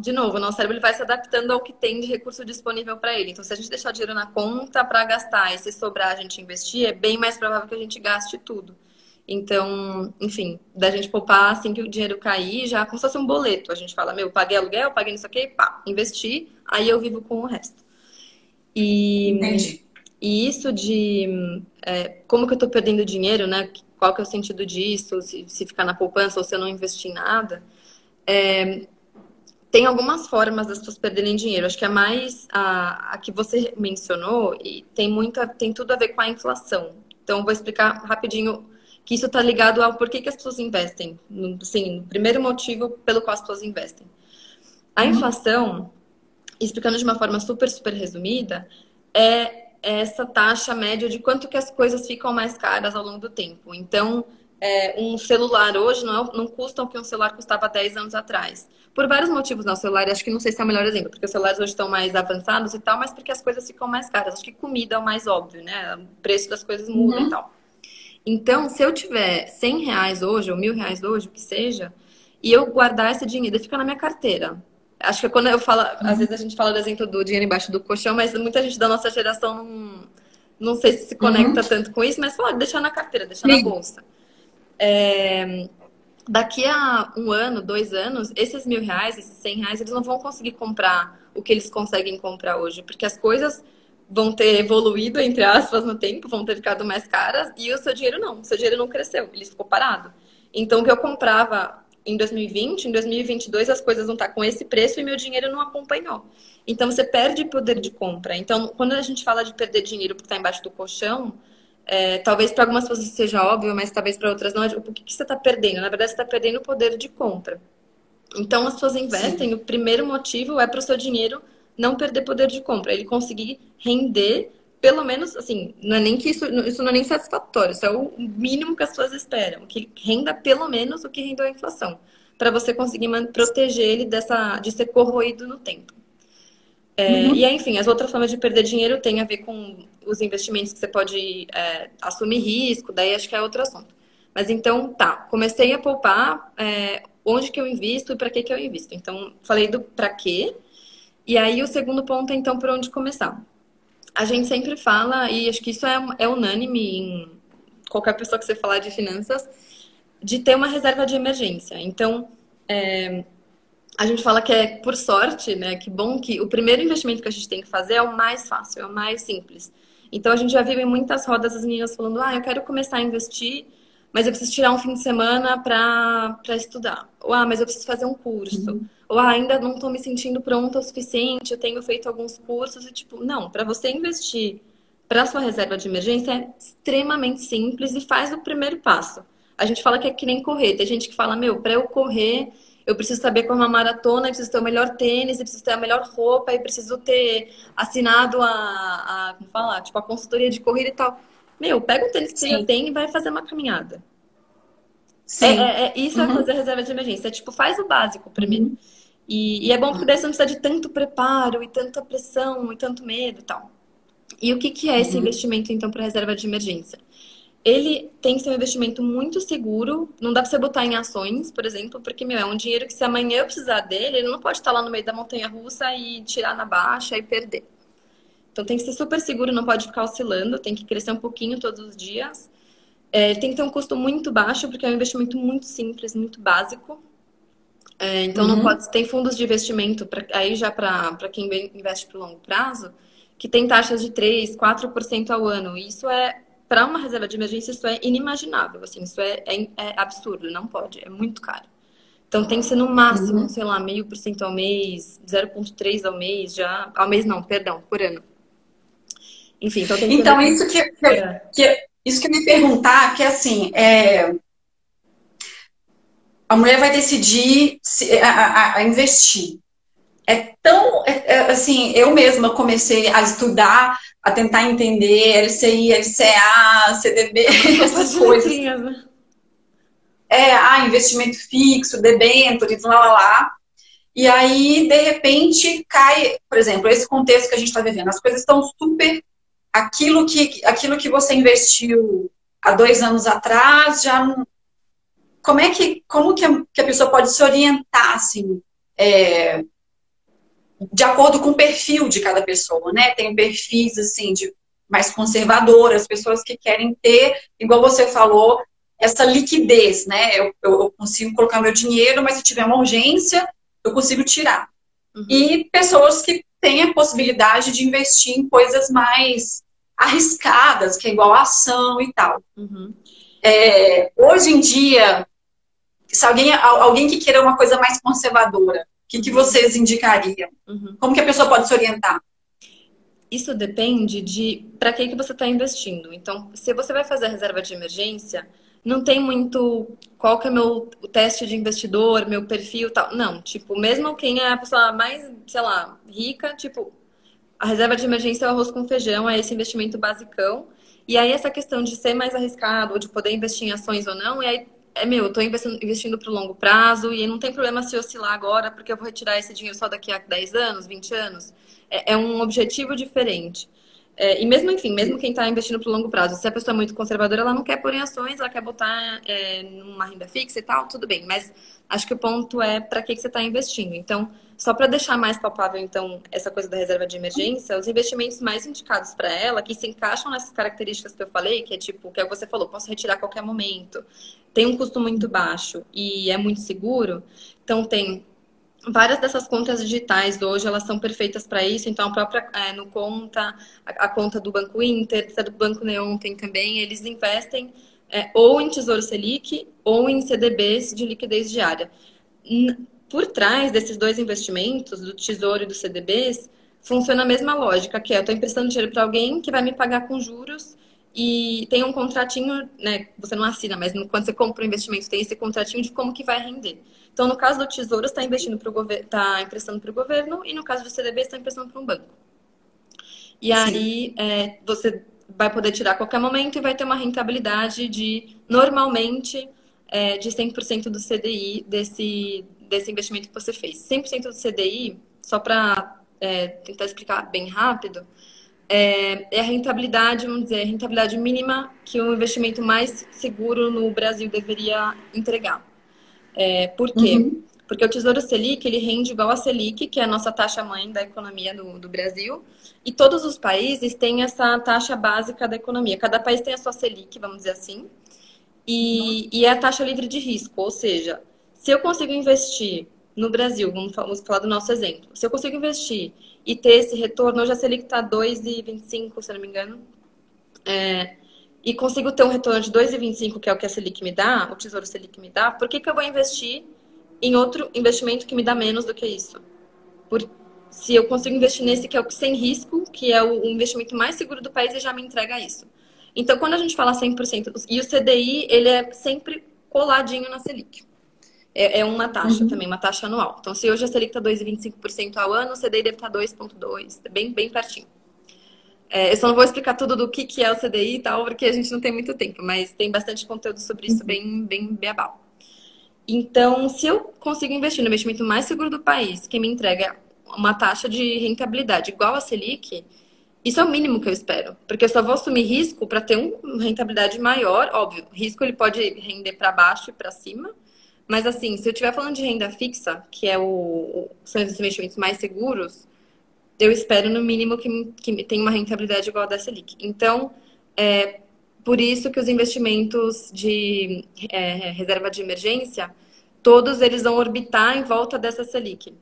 de novo, o nosso cérebro vai se adaptando ao que tem de recurso disponível para ele. Então, se a gente deixar o dinheiro na conta para gastar e se sobrar a gente investir, é bem mais provável que a gente gaste tudo. Então, enfim, da gente poupar assim que o dinheiro cair, já como se fosse um boleto. A gente fala, meu, paguei aluguel, paguei nisso aqui, pá, investi, aí eu vivo com o resto. E, Entendi. e isso de é, como que eu tô perdendo dinheiro, né? Qual que é o sentido disso? Se, se ficar na poupança ou se eu não investir em nada. É, tem algumas formas das pessoas perderem dinheiro. Acho que a mais a, a que você mencionou e tem muito tem tudo a ver com a inflação. Então vou explicar rapidinho que isso está ligado ao porquê que as pessoas investem. Sim, o primeiro motivo pelo qual as pessoas investem. A uhum. inflação, explicando de uma forma super, super resumida, é essa taxa média de quanto que as coisas ficam mais caras ao longo do tempo. Então, é, um celular hoje não, é, não custa o que um celular custava 10 anos atrás. Por vários motivos, não. O celular, acho que não sei se é o melhor exemplo, porque os celulares hoje estão mais avançados e tal, mas porque as coisas ficam mais caras. Acho que comida é o mais óbvio, né? O preço das coisas muda uhum. e tal. Então, se eu tiver 100 reais hoje, ou mil reais hoje, o que seja, e eu guardar esse dinheiro, fica na minha carteira. Acho que quando eu falo, uhum. às vezes a gente fala do exemplo do dinheiro embaixo do colchão, mas muita gente da nossa geração não, não sei se se conecta uhum. tanto com isso, mas fala, deixar na carteira, deixar na bolsa. É, daqui a um ano, dois anos, esses mil reais, esses cem reais, eles não vão conseguir comprar o que eles conseguem comprar hoje, porque as coisas vão ter evoluído, entre aspas, no tempo, vão ter ficado mais caras, e o seu dinheiro não. O seu dinheiro não cresceu, ele ficou parado. Então, o que eu comprava em 2020, em 2022 as coisas não estão tá com esse preço e meu dinheiro não acompanhou. Então, você perde poder de compra. Então, quando a gente fala de perder dinheiro porque está embaixo do colchão, é, talvez para algumas pessoas seja óbvio, mas talvez para outras não. O que, que você está perdendo? Na verdade, você está perdendo o poder de compra. Então, as pessoas investem, Sim. o primeiro motivo é para o seu dinheiro não perder poder de compra, ele conseguir render pelo menos, assim, não é nem que isso, isso não é nem satisfatório, isso é o mínimo que as pessoas esperam, que renda pelo menos o que rendeu a inflação, para você conseguir proteger ele dessa, de ser corroído no tempo. É, uhum. E aí, enfim, as outras formas de perder dinheiro têm a ver com os investimentos que você pode é, assumir risco, daí acho que é outro assunto. Mas então, tá, comecei a poupar, é, onde que eu invisto e para que que eu invisto. Então, falei do para quê, e aí o segundo ponto é então por onde começar. A gente sempre fala, e acho que isso é, é unânime em qualquer pessoa que você falar de finanças, de ter uma reserva de emergência. Então, é, a gente fala que é por sorte, né? Que bom que o primeiro investimento que a gente tem que fazer é o mais fácil, é o mais simples. Então a gente já viu em muitas rodas as meninas falando: ah, eu quero começar a investir, mas eu preciso tirar um fim de semana para estudar. Ou ah, mas eu preciso fazer um curso. Uhum ou ah, ainda não estou me sentindo pronta o suficiente, eu tenho feito alguns cursos e tipo, não, para você investir para sua reserva de emergência é extremamente simples e faz o primeiro passo. A gente fala que é que nem correr. Tem gente que fala, meu, para eu correr, eu preciso saber como uma maratona, eu preciso ter o melhor tênis, eu preciso ter a melhor roupa, eu preciso ter assinado a, a como falar, tipo, a consultoria de corrida e tal. Meu, pega o tênis que Sim. você já tem e vai fazer uma caminhada. Sim. É, é, é isso é uhum. é fazer reserva de emergência. É, tipo, faz o básico primeiro. Uhum. E, e, é bom porque daí você não precisa de tanto preparo e tanta pressão e tanto medo e tal. E o que, que é esse uhum. investimento, então, para reserva de emergência? Ele tem que ser um investimento muito seguro. Não dá para você botar em ações, por exemplo, porque, meu, é um dinheiro que se amanhã eu precisar dele, ele não pode estar lá no meio da montanha russa e tirar na baixa e perder. Então tem que ser super seguro, não pode ficar oscilando, tem que crescer um pouquinho todos os dias. É, tem que ter um custo muito baixo, porque é um investimento muito simples, muito básico. É, então uhum. não pode. Tem fundos de investimento pra, aí já para quem investe por longo prazo, que tem taxas de 3, 4% ao ano. E isso é, para uma reserva de emergência, isso é inimaginável. Assim, isso é, é, é, absurdo, não pode, é muito caro. Então tem que ser no máximo, uhum. sei lá, meio por cento ao mês, 0,3 ao mês, já. Ao mês não, perdão, por ano. Enfim, então tem que Então, isso que, que, é. que, isso que eu me perguntar, que assim, é, a mulher vai decidir se, a, a, a investir. É tão, é, é, assim, eu mesma comecei a estudar, a tentar entender LCI, LCA, CDB, essas coisas. Né? É, ah, investimento fixo, debêntures, lá, lá, lá. E aí, de repente, cai, por exemplo, esse contexto que a gente está vivendo. As coisas estão super. Aquilo que, aquilo que você investiu há dois anos atrás já não. Como é que, como que a, que a pessoa pode se orientar, assim, é, de acordo com o perfil de cada pessoa, né? Tem perfis, assim, de mais conservadoras, pessoas que querem ter, igual você falou, essa liquidez, né? Eu, eu, eu consigo colocar meu dinheiro, mas se tiver uma urgência, eu consigo tirar. Uhum. E pessoas que têm a possibilidade de investir em coisas mais arriscadas, que é igual a ação e tal. Uhum. É, hoje em dia, se alguém, alguém que queira uma coisa mais conservadora, o que, que vocês indicariam? Uhum. Como que a pessoa pode se orientar? Isso depende de para que, que você está investindo. Então, se você vai fazer a reserva de emergência, não tem muito qual que é meu o teste de investidor, meu perfil tal. Não, tipo, mesmo quem é a pessoa mais, sei lá, rica, tipo, a reserva de emergência é o arroz com feijão, é esse investimento basicão. E aí essa questão de ser mais arriscado, ou de poder investir em ações ou não, e aí é meu, eu tô investindo, investindo para o longo prazo e não tem problema se oscilar agora, porque eu vou retirar esse dinheiro só daqui a 10 anos, 20 anos. É, é um objetivo diferente. É, e mesmo, enfim, mesmo quem está investindo para o longo prazo, se a pessoa é muito conservadora, ela não quer pôr em ações, ela quer botar é, numa renda fixa e tal, tudo bem. Mas acho que o ponto é para que, que você está investindo. Então, só para deixar mais palpável, então, essa coisa da reserva de emergência, os investimentos mais indicados para ela, que se encaixam nessas características que eu falei, que é tipo, que é você falou, posso retirar a qualquer momento, tem um custo muito baixo e é muito seguro. Então, tem várias dessas contas digitais hoje elas são perfeitas para isso. Então a própria é, no conta, a, a, conta do Banco Inter, do Banco Neon tem também, eles investem é, ou em Tesouro Selic ou em CDBs de liquidez diária. Por trás desses dois investimentos, do Tesouro e do CDBs, funciona a mesma lógica, que é eu estou emprestando dinheiro para alguém que vai me pagar com juros e tem um contratinho, né? Você não assina, mas quando você compra o um investimento, tem esse contratinho de como que vai render. Então, no caso do Tesouro, está investindo para o governo, está emprestando para o governo, e no caso do CDB, está emprestando para um banco. E Sim. aí é, você vai poder tirar a qualquer momento e vai ter uma rentabilidade de normalmente é, de 100% do CDI desse, desse investimento que você fez. 100% do CDI, só para é, tentar explicar bem rápido, é, é, a rentabilidade, vamos dizer, a rentabilidade mínima que um investimento mais seguro no Brasil deveria entregar. É, por quê? Uhum. Porque o Tesouro Selic, ele rende igual a Selic, que é a nossa taxa mãe da economia do, do Brasil. E todos os países têm essa taxa básica da economia. Cada país tem a sua Selic, vamos dizer assim. E, uhum. e é a taxa livre de risco. Ou seja, se eu consigo investir no Brasil, vamos, vamos falar do nosso exemplo. Se eu consigo investir e ter esse retorno, hoje a Selic está 2,25, se não me engano. É, e consigo ter um retorno de 2,25, que é o que a Selic me dá, o Tesouro Selic me dá, por que, que eu vou investir em outro investimento que me dá menos do que isso? Por, se eu consigo investir nesse que é o sem risco, que é o, investimento mais seguro do país e já me entrega isso. Então, quando a gente fala 100%, e o CDI, ele é sempre coladinho na Selic. É, é uma taxa uhum. também, uma taxa anual. Então, se hoje a Selic está 2,25% ao ano, o CDI deve estar tá 2,2%, bem, bem pertinho. É, eu só não vou explicar tudo do que, que é o CDI e tal, porque a gente não tem muito tempo, mas tem bastante conteúdo sobre isso, bem, bem beabal. Então, se eu consigo investir no investimento mais seguro do país, que me entrega uma taxa de rentabilidade igual a Selic, isso é o mínimo que eu espero, porque eu só vou assumir risco para ter uma rentabilidade maior, óbvio. Risco ele pode render para baixo e para cima, mas assim, se eu estiver falando de renda fixa, que é o, são os investimentos mais seguros, eu espero no mínimo que, que tenha uma rentabilidade igual a da Selic. Então, é por isso que os investimentos de é, reserva de emergência, todos eles vão orbitar em volta dessa Selic.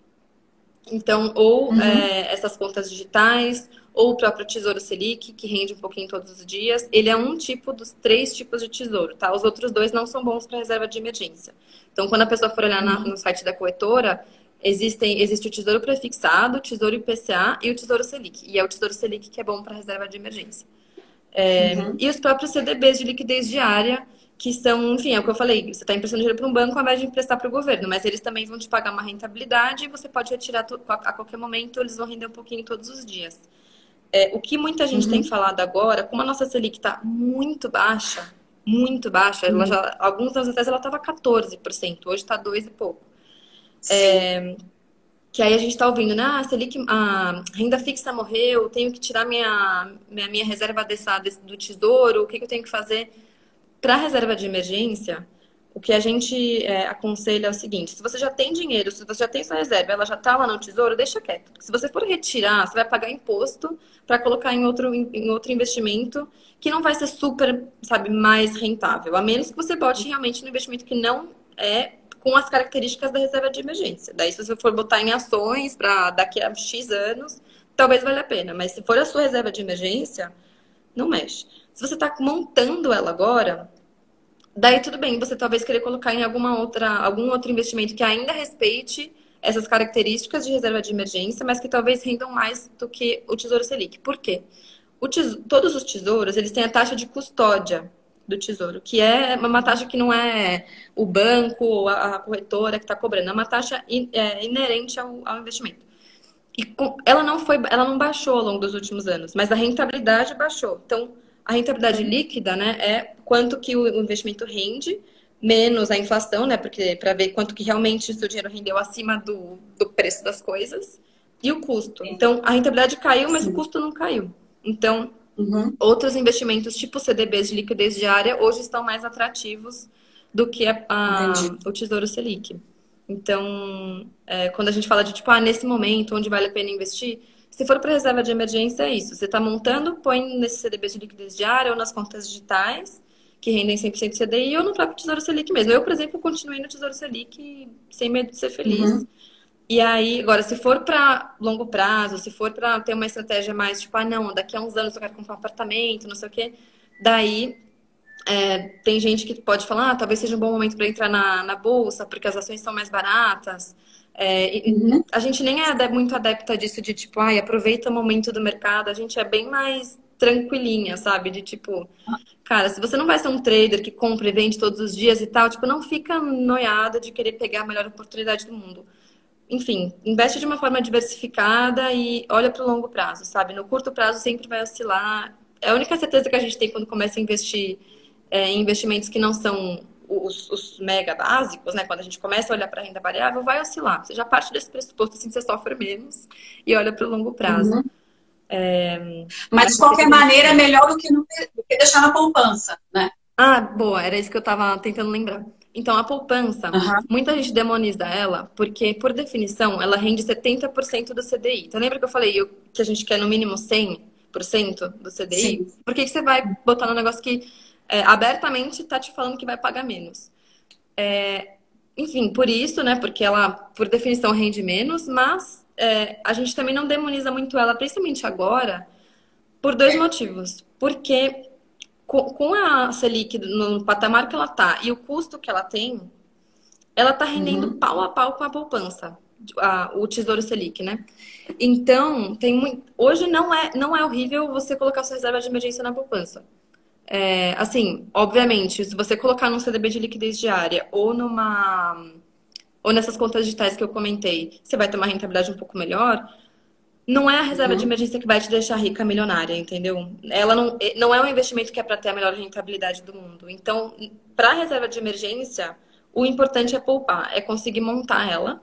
Então, ou uhum. é, essas contas digitais, ou o próprio Tesouro Selic, que rende um pouquinho todos os dias. Ele é um tipo dos três tipos de tesouro, tá? Os outros dois não são bons para reserva de emergência. Então, quando a pessoa for olhar na, uhum. no site da corretora, Existem, existe o Tesouro Prefixado, o Tesouro IPCA e o Tesouro Selic. E é o Tesouro Selic que é bom para reserva de emergência. É, uhum. E os próprios CDBs de liquidez diária, que são, enfim, é o que eu falei, você está emprestando dinheiro para um banco ao invés de emprestar para o governo, mas eles também vão te pagar uma rentabilidade e você pode retirar a qualquer momento, eles vão render um pouquinho todos os dias. É, o que muita gente uhum. tem falado agora, como a nossa Selic está muito baixa, muito baixa, uhum. ela já, alguns anos atrás ela estava 14%, hoje está 2 e pouco. É, que aí a gente está ouvindo, né? Ah, Selic, a renda fixa morreu, tenho que tirar minha, minha, minha reserva dessa, desse, do tesouro, o que, que eu tenho que fazer? Para a reserva de emergência, o que a gente é, aconselha é o seguinte: se você já tem dinheiro, se você já tem sua reserva, ela já está lá no tesouro, deixa quieto. Se você for retirar, você vai pagar imposto para colocar em outro, em outro investimento que não vai ser super, sabe, mais rentável. A menos que você bote realmente no investimento que não é com as características da reserva de emergência. Daí, se você for botar em ações para daqui a X anos, talvez valha a pena. Mas se for a sua reserva de emergência, não mexe. Se você está montando ela agora, daí tudo bem, você talvez querer colocar em alguma outra, algum outro investimento que ainda respeite essas características de reserva de emergência, mas que talvez rendam mais do que o Tesouro Selic. Por quê? Todos os tesouros, eles têm a taxa de custódia do Tesouro, que é uma taxa que não é o banco, a corretora que está cobrando, é uma taxa in, é, inerente ao, ao, investimento. E com, ela não foi, ela não baixou ao longo dos últimos anos, mas a rentabilidade baixou. Então, a rentabilidade líquida, né, é quanto que o investimento rende menos a inflação, né, porque para ver quanto que realmente o seu dinheiro rendeu acima do, do preço das coisas e o custo. Então, a rentabilidade caiu, mas Sim. o custo não caiu. Então, Uhum. Outros investimentos, tipo CDBs de liquidez diária, hoje estão mais atrativos do que a, a, o Tesouro Selic. Então, é, quando a gente fala de, tipo, ah, nesse momento, onde vale a pena investir, se for para reserva de emergência, é isso. Você está montando, põe nesse CDB de liquidez diária ou nas contas digitais, que rendem 100% CDI, ou no próprio Tesouro Selic mesmo. Eu, por exemplo, continuei no Tesouro Selic sem medo de ser feliz. Uhum. E aí, agora, se for para longo prazo, se for para ter uma estratégia mais tipo, ah, não, daqui a uns anos eu quero comprar um apartamento, não sei o quê, daí é, tem gente que pode falar, ah, talvez seja um bom momento para entrar na, na bolsa, porque as ações são mais baratas. É, uhum. A gente nem é muito adepta disso de tipo, ai, aproveita o momento do mercado. A gente é bem mais tranquilinha, sabe? De tipo, cara, se você não vai ser um trader que compra e vende todos os dias e tal, tipo, não fica noiada de querer pegar a melhor oportunidade do mundo enfim, investe de uma forma diversificada e olha para o longo prazo, sabe? No curto prazo sempre vai oscilar. É a única certeza que a gente tem quando começa a investir é, em investimentos que não são os, os, mega básicos, né? Quando a gente começa a olhar para a renda variável, vai oscilar. Você já parte desse pressuposto, assim, você sofre menos e olha para o longo prazo. Uhum. É, Mas, de qualquer maneira, é melhor do que, do que deixar na poupança, né? Ah, boa, era isso que eu estava tentando lembrar. Então, a poupança, uhum. muita gente demoniza ela, porque, por definição, ela rende 70% do CDI. Então, lembra que eu falei que a gente quer no mínimo 100% do CDI? Sim. Por que, que você vai botar no negócio que é, abertamente está te falando que vai pagar menos? É, enfim, por isso, né? Porque ela, por definição, rende menos, mas é, a gente também não demoniza muito ela, principalmente agora, por dois motivos. Porque com, a Selic no patamar que ela está e o custo que ela tem, ela está rendendo uhum. pau a pau com a poupança, a, o Tesouro Selic, né? Então, tem muito. Hoje não é, não é horrível você colocar sua reserva de emergência na poupança. É, assim, obviamente, se você colocar num CDB de liquidez diária ou numa ou nessas contas digitais que eu comentei, você vai ter uma rentabilidade um pouco melhor não é a reserva uhum. de emergência que vai te deixar rica, milionária, entendeu? Ela não, eh, não é um investimento que é para ter a melhor rentabilidade do mundo. Então, para a reserva de emergência, o importante é poupar, é conseguir montar ela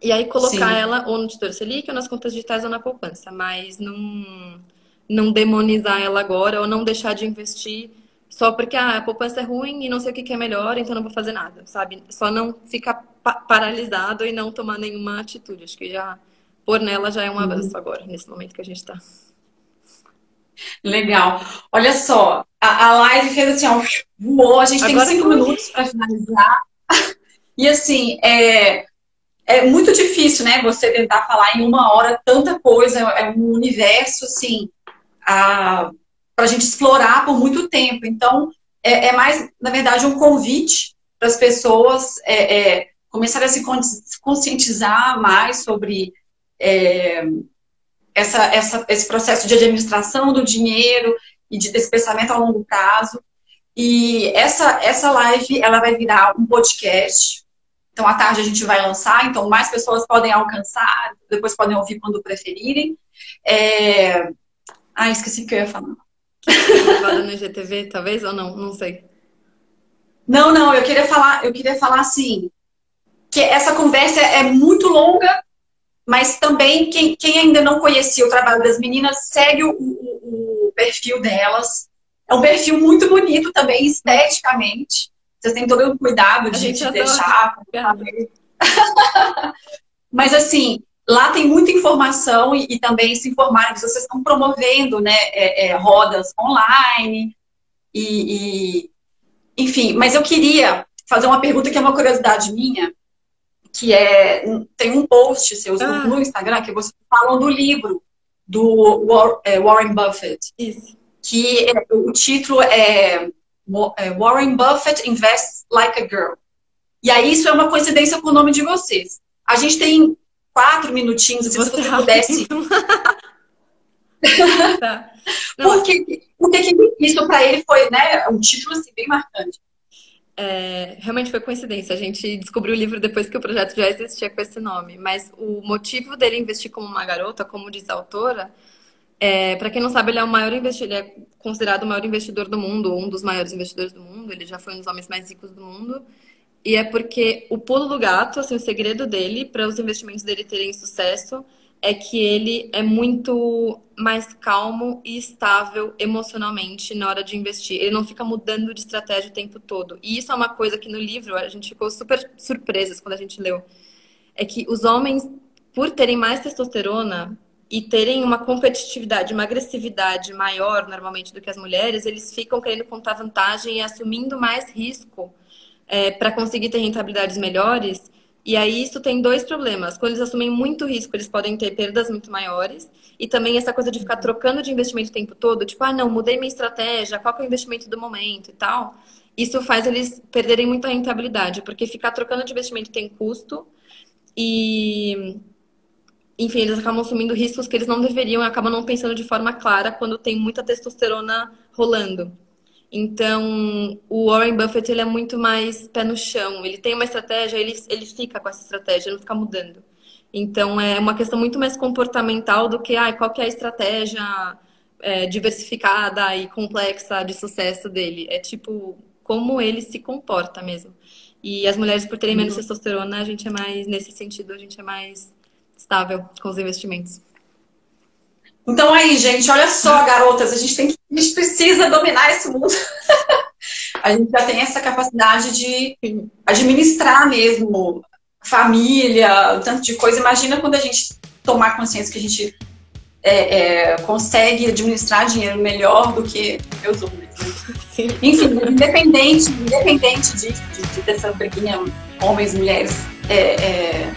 e aí colocar Sim. ela ou no Tesouro Selic ou nas contas digitais ou na poupança, mas não, não demonizar ela agora ou não deixar de investir só porque ah, a poupança é ruim e não sei o que é melhor, então não vou fazer nada, sabe? Só não ficar paralisado e não tomar nenhuma atitude. Acho que já pôr nela já é um uhum. avanço agora, nesse momento que a gente está. Legal. Olha só, a, a live fez assim, ó, voou, a gente agora tem cinco minutos para finalizar. *laughs* E assim, é, é muito difícil, né, você tentar falar em uma hora tanta coisa, é um universo, assim, para a gente explorar por muito tempo. Então, é, é, mais, na verdade, um convite para as pessoas é, é começarem a se conscientizar mais sobre é, essa, essa, esse processo de administração do dinheiro e de, desse pensamento a longo prazo. E essa, essa live, ela vai virar um podcast. Então, à tarde a gente vai lançar, então mais pessoas podem alcançar, depois podem ouvir quando preferirem. É... Ah, esqueci o que eu ia falar. Gravada no IGTV, talvez, ou não? Não sei. Não, não, eu queria falar, eu queria falar assim, que essa conversa é muito longa, mas também quem, quem ainda não conhecia o trabalho das meninas, segue o, o, o perfil delas. É um perfil muito bonito também, esteticamente. Vocês têm todo o cuidado de, de deixar. *laughs* mas assim, lá tem muita informação e, e também se informarem que vocês estão promovendo né, é, é, rodas online e, e, enfim, mas eu queria fazer uma pergunta que é uma curiosidade minha, que é tem um post seu ah. no Instagram que você falam do livro do é, Warren Buffett. Isso. Que é, o título é, é Warren Buffett Invests Like a Girl. E aí isso é uma coincidência com o nome de vocês. A gente tem quatro minutinhos, se você, você pudesse. *laughs* tá. Porque, porque isso para ele foi, né, um título assim, bem marcante. É, realmente foi coincidência. A gente descobriu o livro depois que o projeto já existia com esse nome. Mas o motivo dele investir como uma garota, como diz a autora, é, para quem não sabe, ele é o maior investidor, ele é considerado o maior investidor do mundo, um dos maiores investidores do mundo. Ele já foi um dos homens mais ricos do mundo. E é porque o pulo do gato, assim, o segredo dele para os investimentos dele terem sucesso é que ele é muito mais calmo e estável emocionalmente na hora de investir. Ele não fica mudando de estratégia o tempo todo. E isso é uma coisa que no livro a gente ficou super surpresas quando a gente leu. É que os homens, por terem mais testosterona e terem uma competitividade, uma agressividade maior normalmente do que as mulheres, eles ficam querendo contar vantagem e assumindo mais risco é, para conseguir ter rentabilidades melhores e aí isso tem dois problemas. Quando eles assumem muito risco, eles podem ter perdas muito maiores. E também essa coisa de ficar trocando de investimento o tempo todo, tipo, ah, não, mudei minha estratégia, qual é o investimento do momento e tal. Isso faz eles perderem muita rentabilidade, porque ficar trocando de investimento tem custo e enfim, eles acabam assumindo riscos que eles não deveriam e acabam não pensando de forma clara quando tem muita testosterona rolando. Então, o Warren Buffett ele é muito mais pé no chão. Ele tem uma estratégia, ele, ele fica com essa estratégia, não fica mudando. Então, é uma questão muito mais comportamental do que ah, qual que é a estratégia é, diversificada e complexa de sucesso dele. É tipo como ele se comporta mesmo. E as mulheres, por terem menos uhum. testosterona, a gente é mais, nesse sentido, a gente é mais estável com os investimentos. Então aí, gente, olha só, garotas, a gente tem que, a gente precisa dominar esse mundo. *laughs* a gente já tem essa capacidade de administrar mesmo família, tanto de coisa. Imagina quando a gente tomar consciência que a gente é, é, consegue administrar dinheiro melhor do que os homens. Né? Enfim, independente, independente disso, de, de, dessa briguinha homens e mulheres, é, é,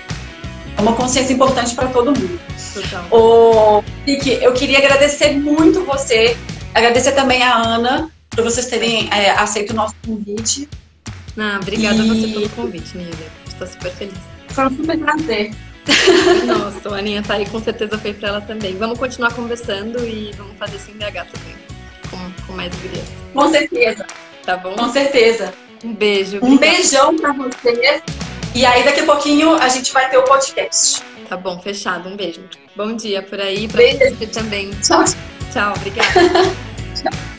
é uma consciência importante para todo mundo. Total. O Vicky, eu queria agradecer muito você, agradecer também a Ana por vocês terem é, aceito o nosso convite. Ah, obrigada e... a você pelo convite, Nívia. Estou super feliz. Foi um super prazer. *laughs* *laughs* Nossa, a Aninha tá aí, com certeza foi para ela também. Vamos continuar conversando e vamos fazer isso em BH também, com, com mais gurias. Com certeza. Tá bom? Com certeza. Um beijo. Um beijão para vocês. E aí, daqui a pouquinho, a gente vai ter o podcast. Tá bom, fechado. Um beijo. Bom dia por aí, beijo. você também. Tchau. Tchau, obrigada. Tchau. *laughs*